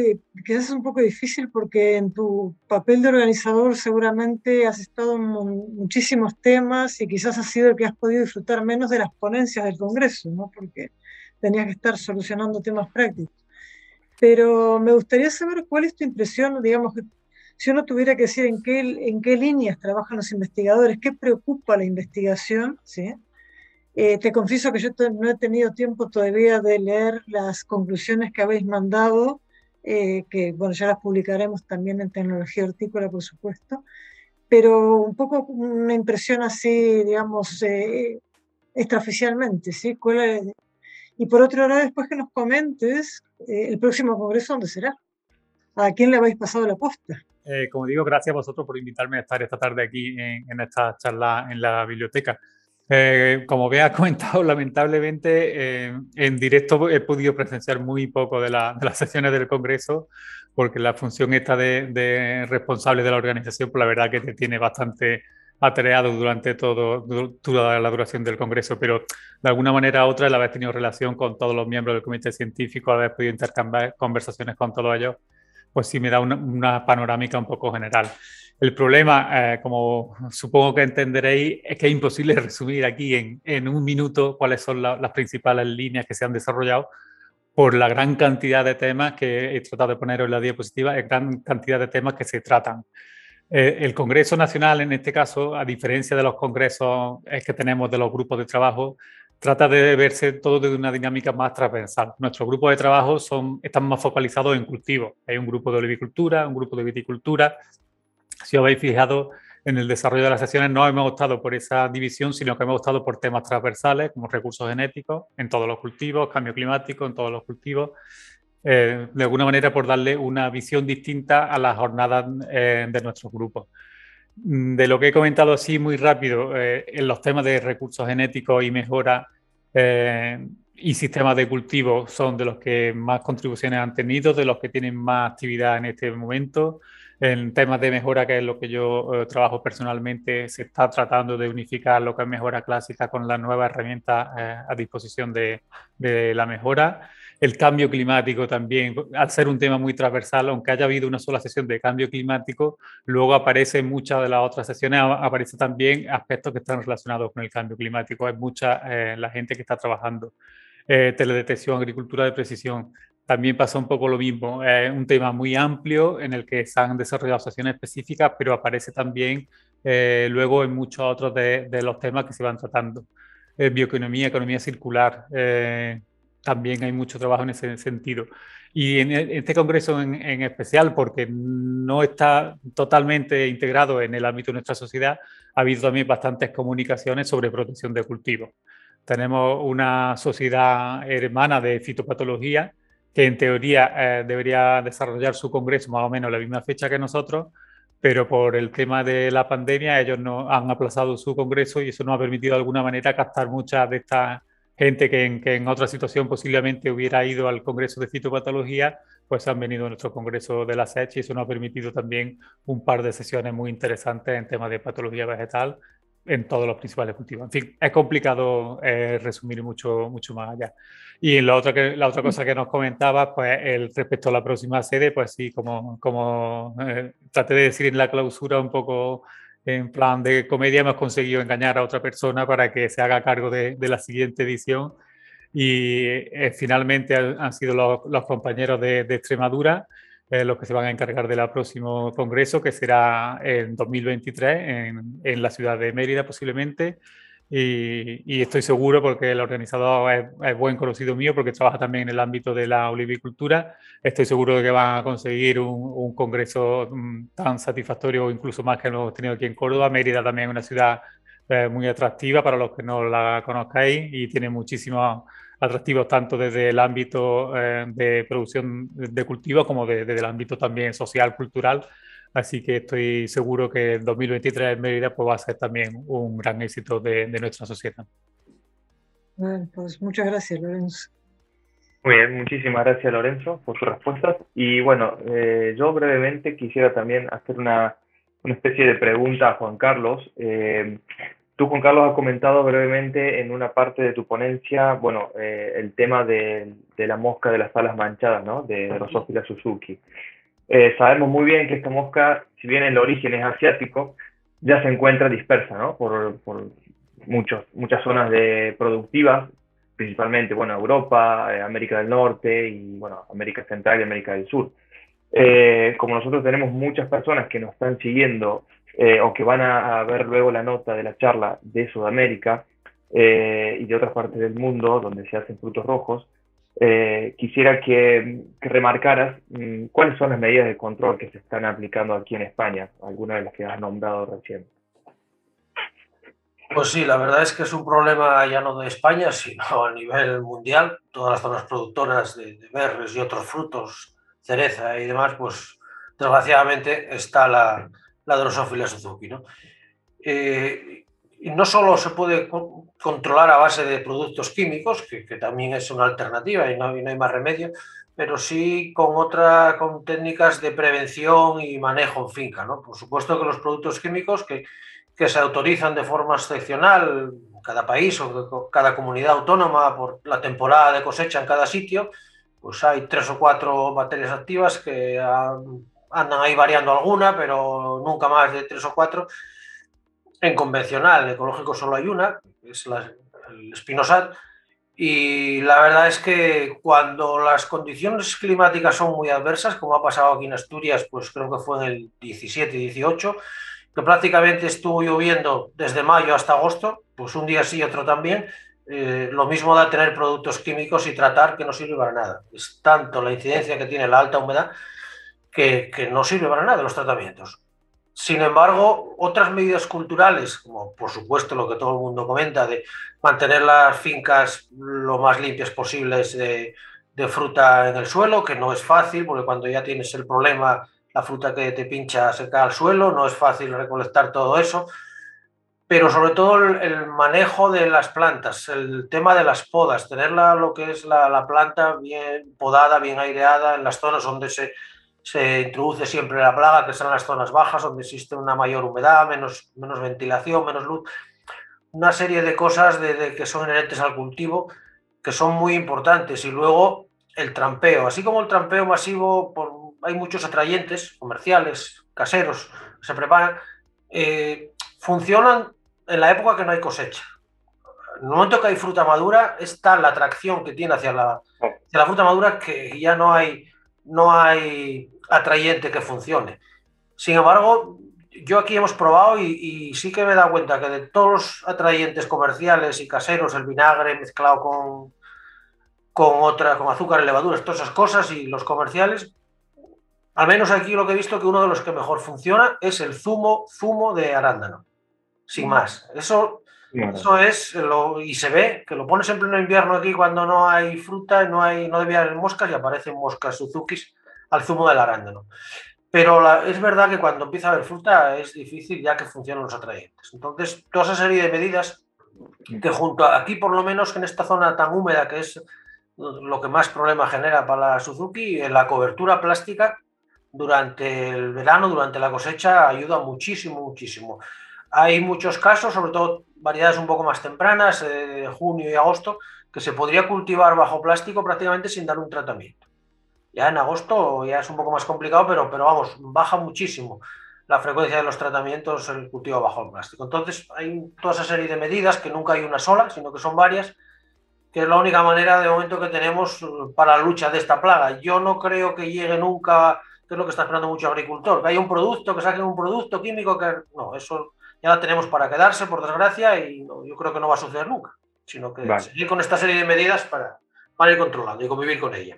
quizás es un poco difícil porque en tu papel de organizador seguramente has estado en muchísimos temas y quizás ha sido el que has podido disfrutar menos de las ponencias del Congreso, ¿no? Porque tenías que estar solucionando temas prácticos. Pero me gustaría saber cuál es tu impresión, digamos, si uno tuviera que decir en qué, en qué líneas trabajan los investigadores, qué preocupa la investigación, ¿sí? Eh, te confieso que yo no he tenido tiempo todavía de leer las conclusiones que habéis mandado, eh, que bueno, ya las publicaremos también en Tecnología Hortícola, por supuesto, pero un poco una impresión así, digamos, eh, extraoficialmente, ¿sí? Y por otro lado, después que nos comentes el próximo congreso, ¿dónde será? ¿A quién le habéis pasado la posta? como digo, gracias a vosotros por invitarme a estar esta tarde aquí en, en esta charla en la biblioteca. Eh, como bien has comentado, lamentablemente eh, en directo he podido presenciar muy poco de, las sesiones del Congreso porque la función esta de, responsable de la organización, pues la verdad que te tiene bastante atreado durante todo, toda la duración del Congreso, pero de alguna manera u otra el haber tenido relación con todos los miembros del comité científico, haber podido intercambiar conversaciones con todos ellos, pues sí me da una, una panorámica un poco general. El problema, eh, como supongo que entenderéis, es que es imposible resumir aquí en, en un minuto cuáles son las principales líneas que se han desarrollado por la gran cantidad de temas que he tratado de poner en la diapositiva, la gran cantidad de temas que se tratan. Eh, el Congreso Nacional, en este caso, a diferencia de los congresos que tenemos de los grupos de trabajo, trata de verse todo desde una dinámica más transversal. Nuestros grupos de trabajo son, están más focalizados en cultivo. Hay un grupo de olivicultura, un grupo de viticultura, si os habéis fijado en el desarrollo de las sesiones, no hemos optado por esa división, sino que hemos optado por temas transversales como recursos genéticos en todos los cultivos, cambio climático en todos los cultivos, eh, de alguna manera por darle una visión distinta a las jornadas eh, de nuestros grupos. Mm, de lo que he comentado así muy rápido, eh, en los temas de recursos genéticos y mejora, eh, y sistemas de cultivo son de los que más contribuciones han tenido, de los que tienen más actividad en este momento. En temas de mejora, que es lo que yo eh, trabajo personalmente, se está tratando de unificar lo que es mejora clásica con las nuevas herramientas eh, a disposición de, la mejora. El cambio climático también, al ser un tema muy transversal, aunque haya habido una sola sesión de cambio climático, luego aparece en muchas de las otras sesiones, aparece también aspectos que están relacionados con el cambio climático. Hay mucha eh, la gente que está trabajando. Eh, teledetección, agricultura de precisión, también pasa un poco lo mismo. Es un tema muy amplio en el que se han desarrollado sesiones específicas, pero aparece también eh, luego en muchos otros de, los temas que se van tratando. Eh, bioeconomía, economía circular, eh, también hay mucho trabajo en ese sentido. Y en, este congreso en, en, especial, porque no está totalmente integrado en el ámbito de nuestra sociedad, ha habido también bastantes comunicaciones sobre protección de cultivos. Tenemos una sociedad hermana de fitopatología que en teoría eh, debería desarrollar su congreso más o menos la misma fecha que nosotros, pero por el tema de la pandemia ellos no han aplazado su congreso y eso nos ha permitido de alguna manera captar mucha de esta gente que en, que en otra situación posiblemente hubiera ido al congreso de fitopatología, pues han venido a nuestro congreso de la SECH y eso nos ha permitido también un par de sesiones muy interesantes en temas de patología vegetal en todos los principales cultivos. En fin, es complicado eh, resumir mucho, mucho más allá. Y la otra, que, la otra cosa que nos comentaba, pues el, respecto a la próxima sede, pues sí, como, como eh, traté de decir en la clausura un poco en plan de comedia, hemos conseguido engañar a otra persona para que se haga cargo de, de la siguiente edición. Y eh, finalmente han, sido los, los compañeros de, de Extremadura eh, los que se van a encargar del próximo congreso, que será en 2023 en, en la ciudad de Mérida posiblemente. Y, y, estoy seguro porque el organizador es, es, buen conocido mío porque trabaja también en el ámbito de la olivicultura. Estoy seguro de que van a conseguir un, un congreso mm, tan satisfactorio o incluso más que lo hemos tenido aquí en Córdoba. Mérida también es una ciudad eh, muy atractiva para los que no la conozcáis y tiene muchísimos atractivos tanto desde el ámbito eh, de producción de cultivos como de, desde el ámbito también social, cultural. Así que estoy seguro que el 2023 en Mérida pues, va a ser también un gran éxito de, de nuestra sociedad. Bueno, pues muchas gracias, Lorenzo. Muy bien, muchísimas gracias, Lorenzo, por sus respuestas. Y bueno, eh, yo brevemente quisiera también hacer una, una especie de pregunta a Juan Carlos. Eh, Tú, Juan Carlos, has comentado brevemente en una parte de tu ponencia, bueno, eh, el tema de, de, la mosca de las alas manchadas, ¿no? De Drosophila Suzuki. Eh, sabemos muy bien que esta mosca, si bien el origen es asiático, ya se encuentra dispersa, ¿no? Por, por muchos, muchas zonas de productivas, principalmente, bueno, Europa, eh, América del Norte y, bueno, América Central y América del Sur. Como nosotros tenemos muchas personas que nos están siguiendo eh, o que van a, a, ver luego la nota de la charla de Sudamérica eh, y de otras partes del mundo donde se hacen frutos rojos, eh, quisiera que, que remarcaras mmm, cuáles son las medidas de control que se están aplicando aquí en España, algunas de las que has nombrado recién. Pues sí, la verdad es que es un problema ya no de España, sino a nivel mundial. Todas las zonas productoras de, de y otros frutos, cereza y demás, pues desgraciadamente está la, la Drosophila Suzuki. ¿no? Eh, no solo se puede controlar a base de productos químicos, que, que también es una alternativa y no, y no, hay más remedio, pero sí con otra, con técnicas de prevención y manejo en finca. ¿no? Por supuesto que los productos químicos que, que se autorizan de forma excepcional en cada país o cada comunidad autónoma por la temporada de cosecha en cada sitio, pues hay tres o cuatro materias activas que han andan ahí variando alguna, pero nunca más de tres o cuatro. En convencional, en ecológico solo hay una, es la, el Spinosat, y la verdad es que cuando las condiciones climáticas son muy adversas, como ha pasado aquí en Asturias, pues creo que fue en el 17 y 18, que prácticamente estuvo lloviendo desde mayo hasta agosto, pues un día sí y otro también, eh, lo mismo da tener productos químicos y tratar que no sirve para nada. Es tanto la incidencia que tiene la alta humedad que, no sirve para nada los tratamientos. Sin embargo, otras medidas culturales, como por supuesto lo que todo el mundo comenta, de mantener las fincas lo más limpias posibles de, fruta en el suelo, que no es fácil, porque cuando ya tienes el problema, la fruta que te pincha se cae al suelo, no es fácil recolectar todo eso, pero sobre todo el, manejo de las plantas, el tema de las podas, tenerla lo que es la, planta bien podada, bien aireada en las zonas donde se, se, introduce siempre la plaga, que son las zonas bajas, donde existe una mayor humedad, menos, menos ventilación, menos luz, una serie de cosas de, que son inherentes al cultivo que son muy importantes. Y luego el trampeo, así como el trampeo masivo, por, hay muchos atrayentes comerciales, caseros, que se preparan, eh, funcionan en la época que no hay cosecha. En el momento que hay fruta madura, está la atracción que tiene hacia la, la fruta madura que ya no hay, no hay atrayente que funcione. Sin embargo, yo aquí hemos probado y, sí que me he dado cuenta que de todos los atrayentes comerciales y caseros, el vinagre mezclado con, con otra, con azúcar y levaduras, todas esas cosas y los comerciales, al menos aquí lo que he visto que uno de los que mejor funciona es el zumo, zumo de arándano sin más. Eso, eso es, lo, y se ve que lo pones en pleno invierno aquí cuando no hay fruta, no, hay, no debía haber moscas y aparecen moscas Suzukis al zumo del arándano. Pero es verdad que cuando empieza a haber fruta es difícil ya que funcionan los atrayentes. Entonces, toda esa serie de medidas que junto a aquí, por lo menos en esta zona tan húmeda que es lo que más problema genera para la Suzuki, la cobertura plástica durante el verano, durante la cosecha, ayuda muchísimo, muchísimo. Hay muchos casos, sobre todo variedades un poco más tempranas, de junio y agosto, que se podría cultivar bajo plástico prácticamente sin dar un tratamiento. Ya en agosto ya es un poco más complicado, pero, pero vamos, baja muchísimo la frecuencia de los tratamientos en el cultivo bajo el plástico. Entonces hay toda esa serie de medidas, que nunca hay una sola, sino que son varias, que es la única manera de momento que tenemos para la lucha de esta plaga. Yo no creo que llegue nunca, que es lo que está esperando mucho agricultor, que haya un producto, que saquen un producto químico que... No, eso ya la tenemos para quedarse, por desgracia, y yo creo que no va a suceder nunca, sino que seguir con esta serie de medidas para, para ir controlando y convivir con ella.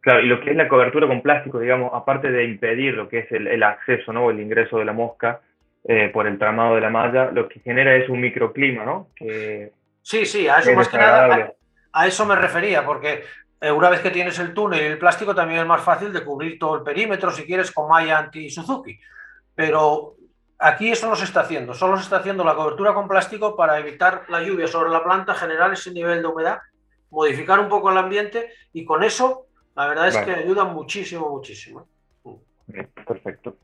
Claro, y lo que es la cobertura con plástico, digamos, aparte de impedir lo que es el, acceso, ¿no? El ingreso de la mosca eh, por el tramado de la malla, lo que genera es un microclima, ¿no? Que, sí, sí, a eso más que nada, a, eso me refería, porque eh, una vez que tienes el túnel y el plástico también es más fácil de cubrir todo el perímetro si quieres con malla anti-Suzuki. Pero Aquí eso no se está haciendo, solo se está haciendo la cobertura con plástico para evitar la lluvia sobre la planta, generar ese nivel de humedad, modificar un poco el ambiente y con eso la verdad es que ayuda muchísimo, muchísimo. perfecto.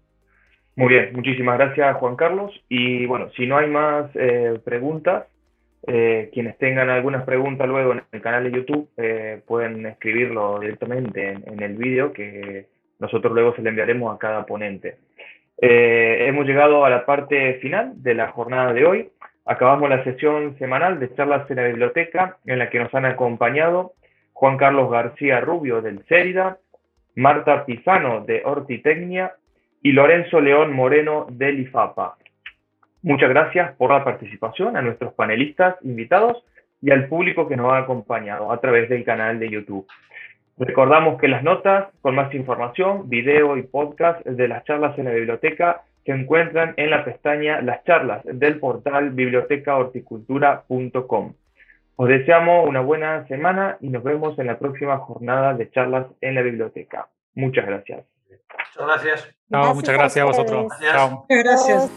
Muy bien, muchísimas gracias Juan Carlos. Y bueno, si no hay más eh, preguntas, eh, quienes tengan algunas preguntas luego en el canal de YouTube eh, pueden escribirlo directamente en, en el vídeo que nosotros luego se le enviaremos a cada ponente. Eh, hemos llegado a la parte final de la jornada de hoy. Acabamos la sesión semanal de charlas en la biblioteca en la que nos han acompañado Juan Carlos García Rubio del CERIDA, Marta Pizano de Hortitecnia y Lorenzo León Moreno del IFAPA. Muchas gracias por la participación a nuestros panelistas invitados y al público que nos ha acompañado a través del canal de YouTube. Recordamos que las notas con más información, video y podcast de las charlas en la biblioteca se encuentran en la pestaña Las charlas del portal bibliotecahorticultura.com. Os deseamos una buena semana y nos vemos en la próxima jornada de charlas en la biblioteca. Muchas gracias. Muchas gracias. muchas gracias a vosotros. Gracias.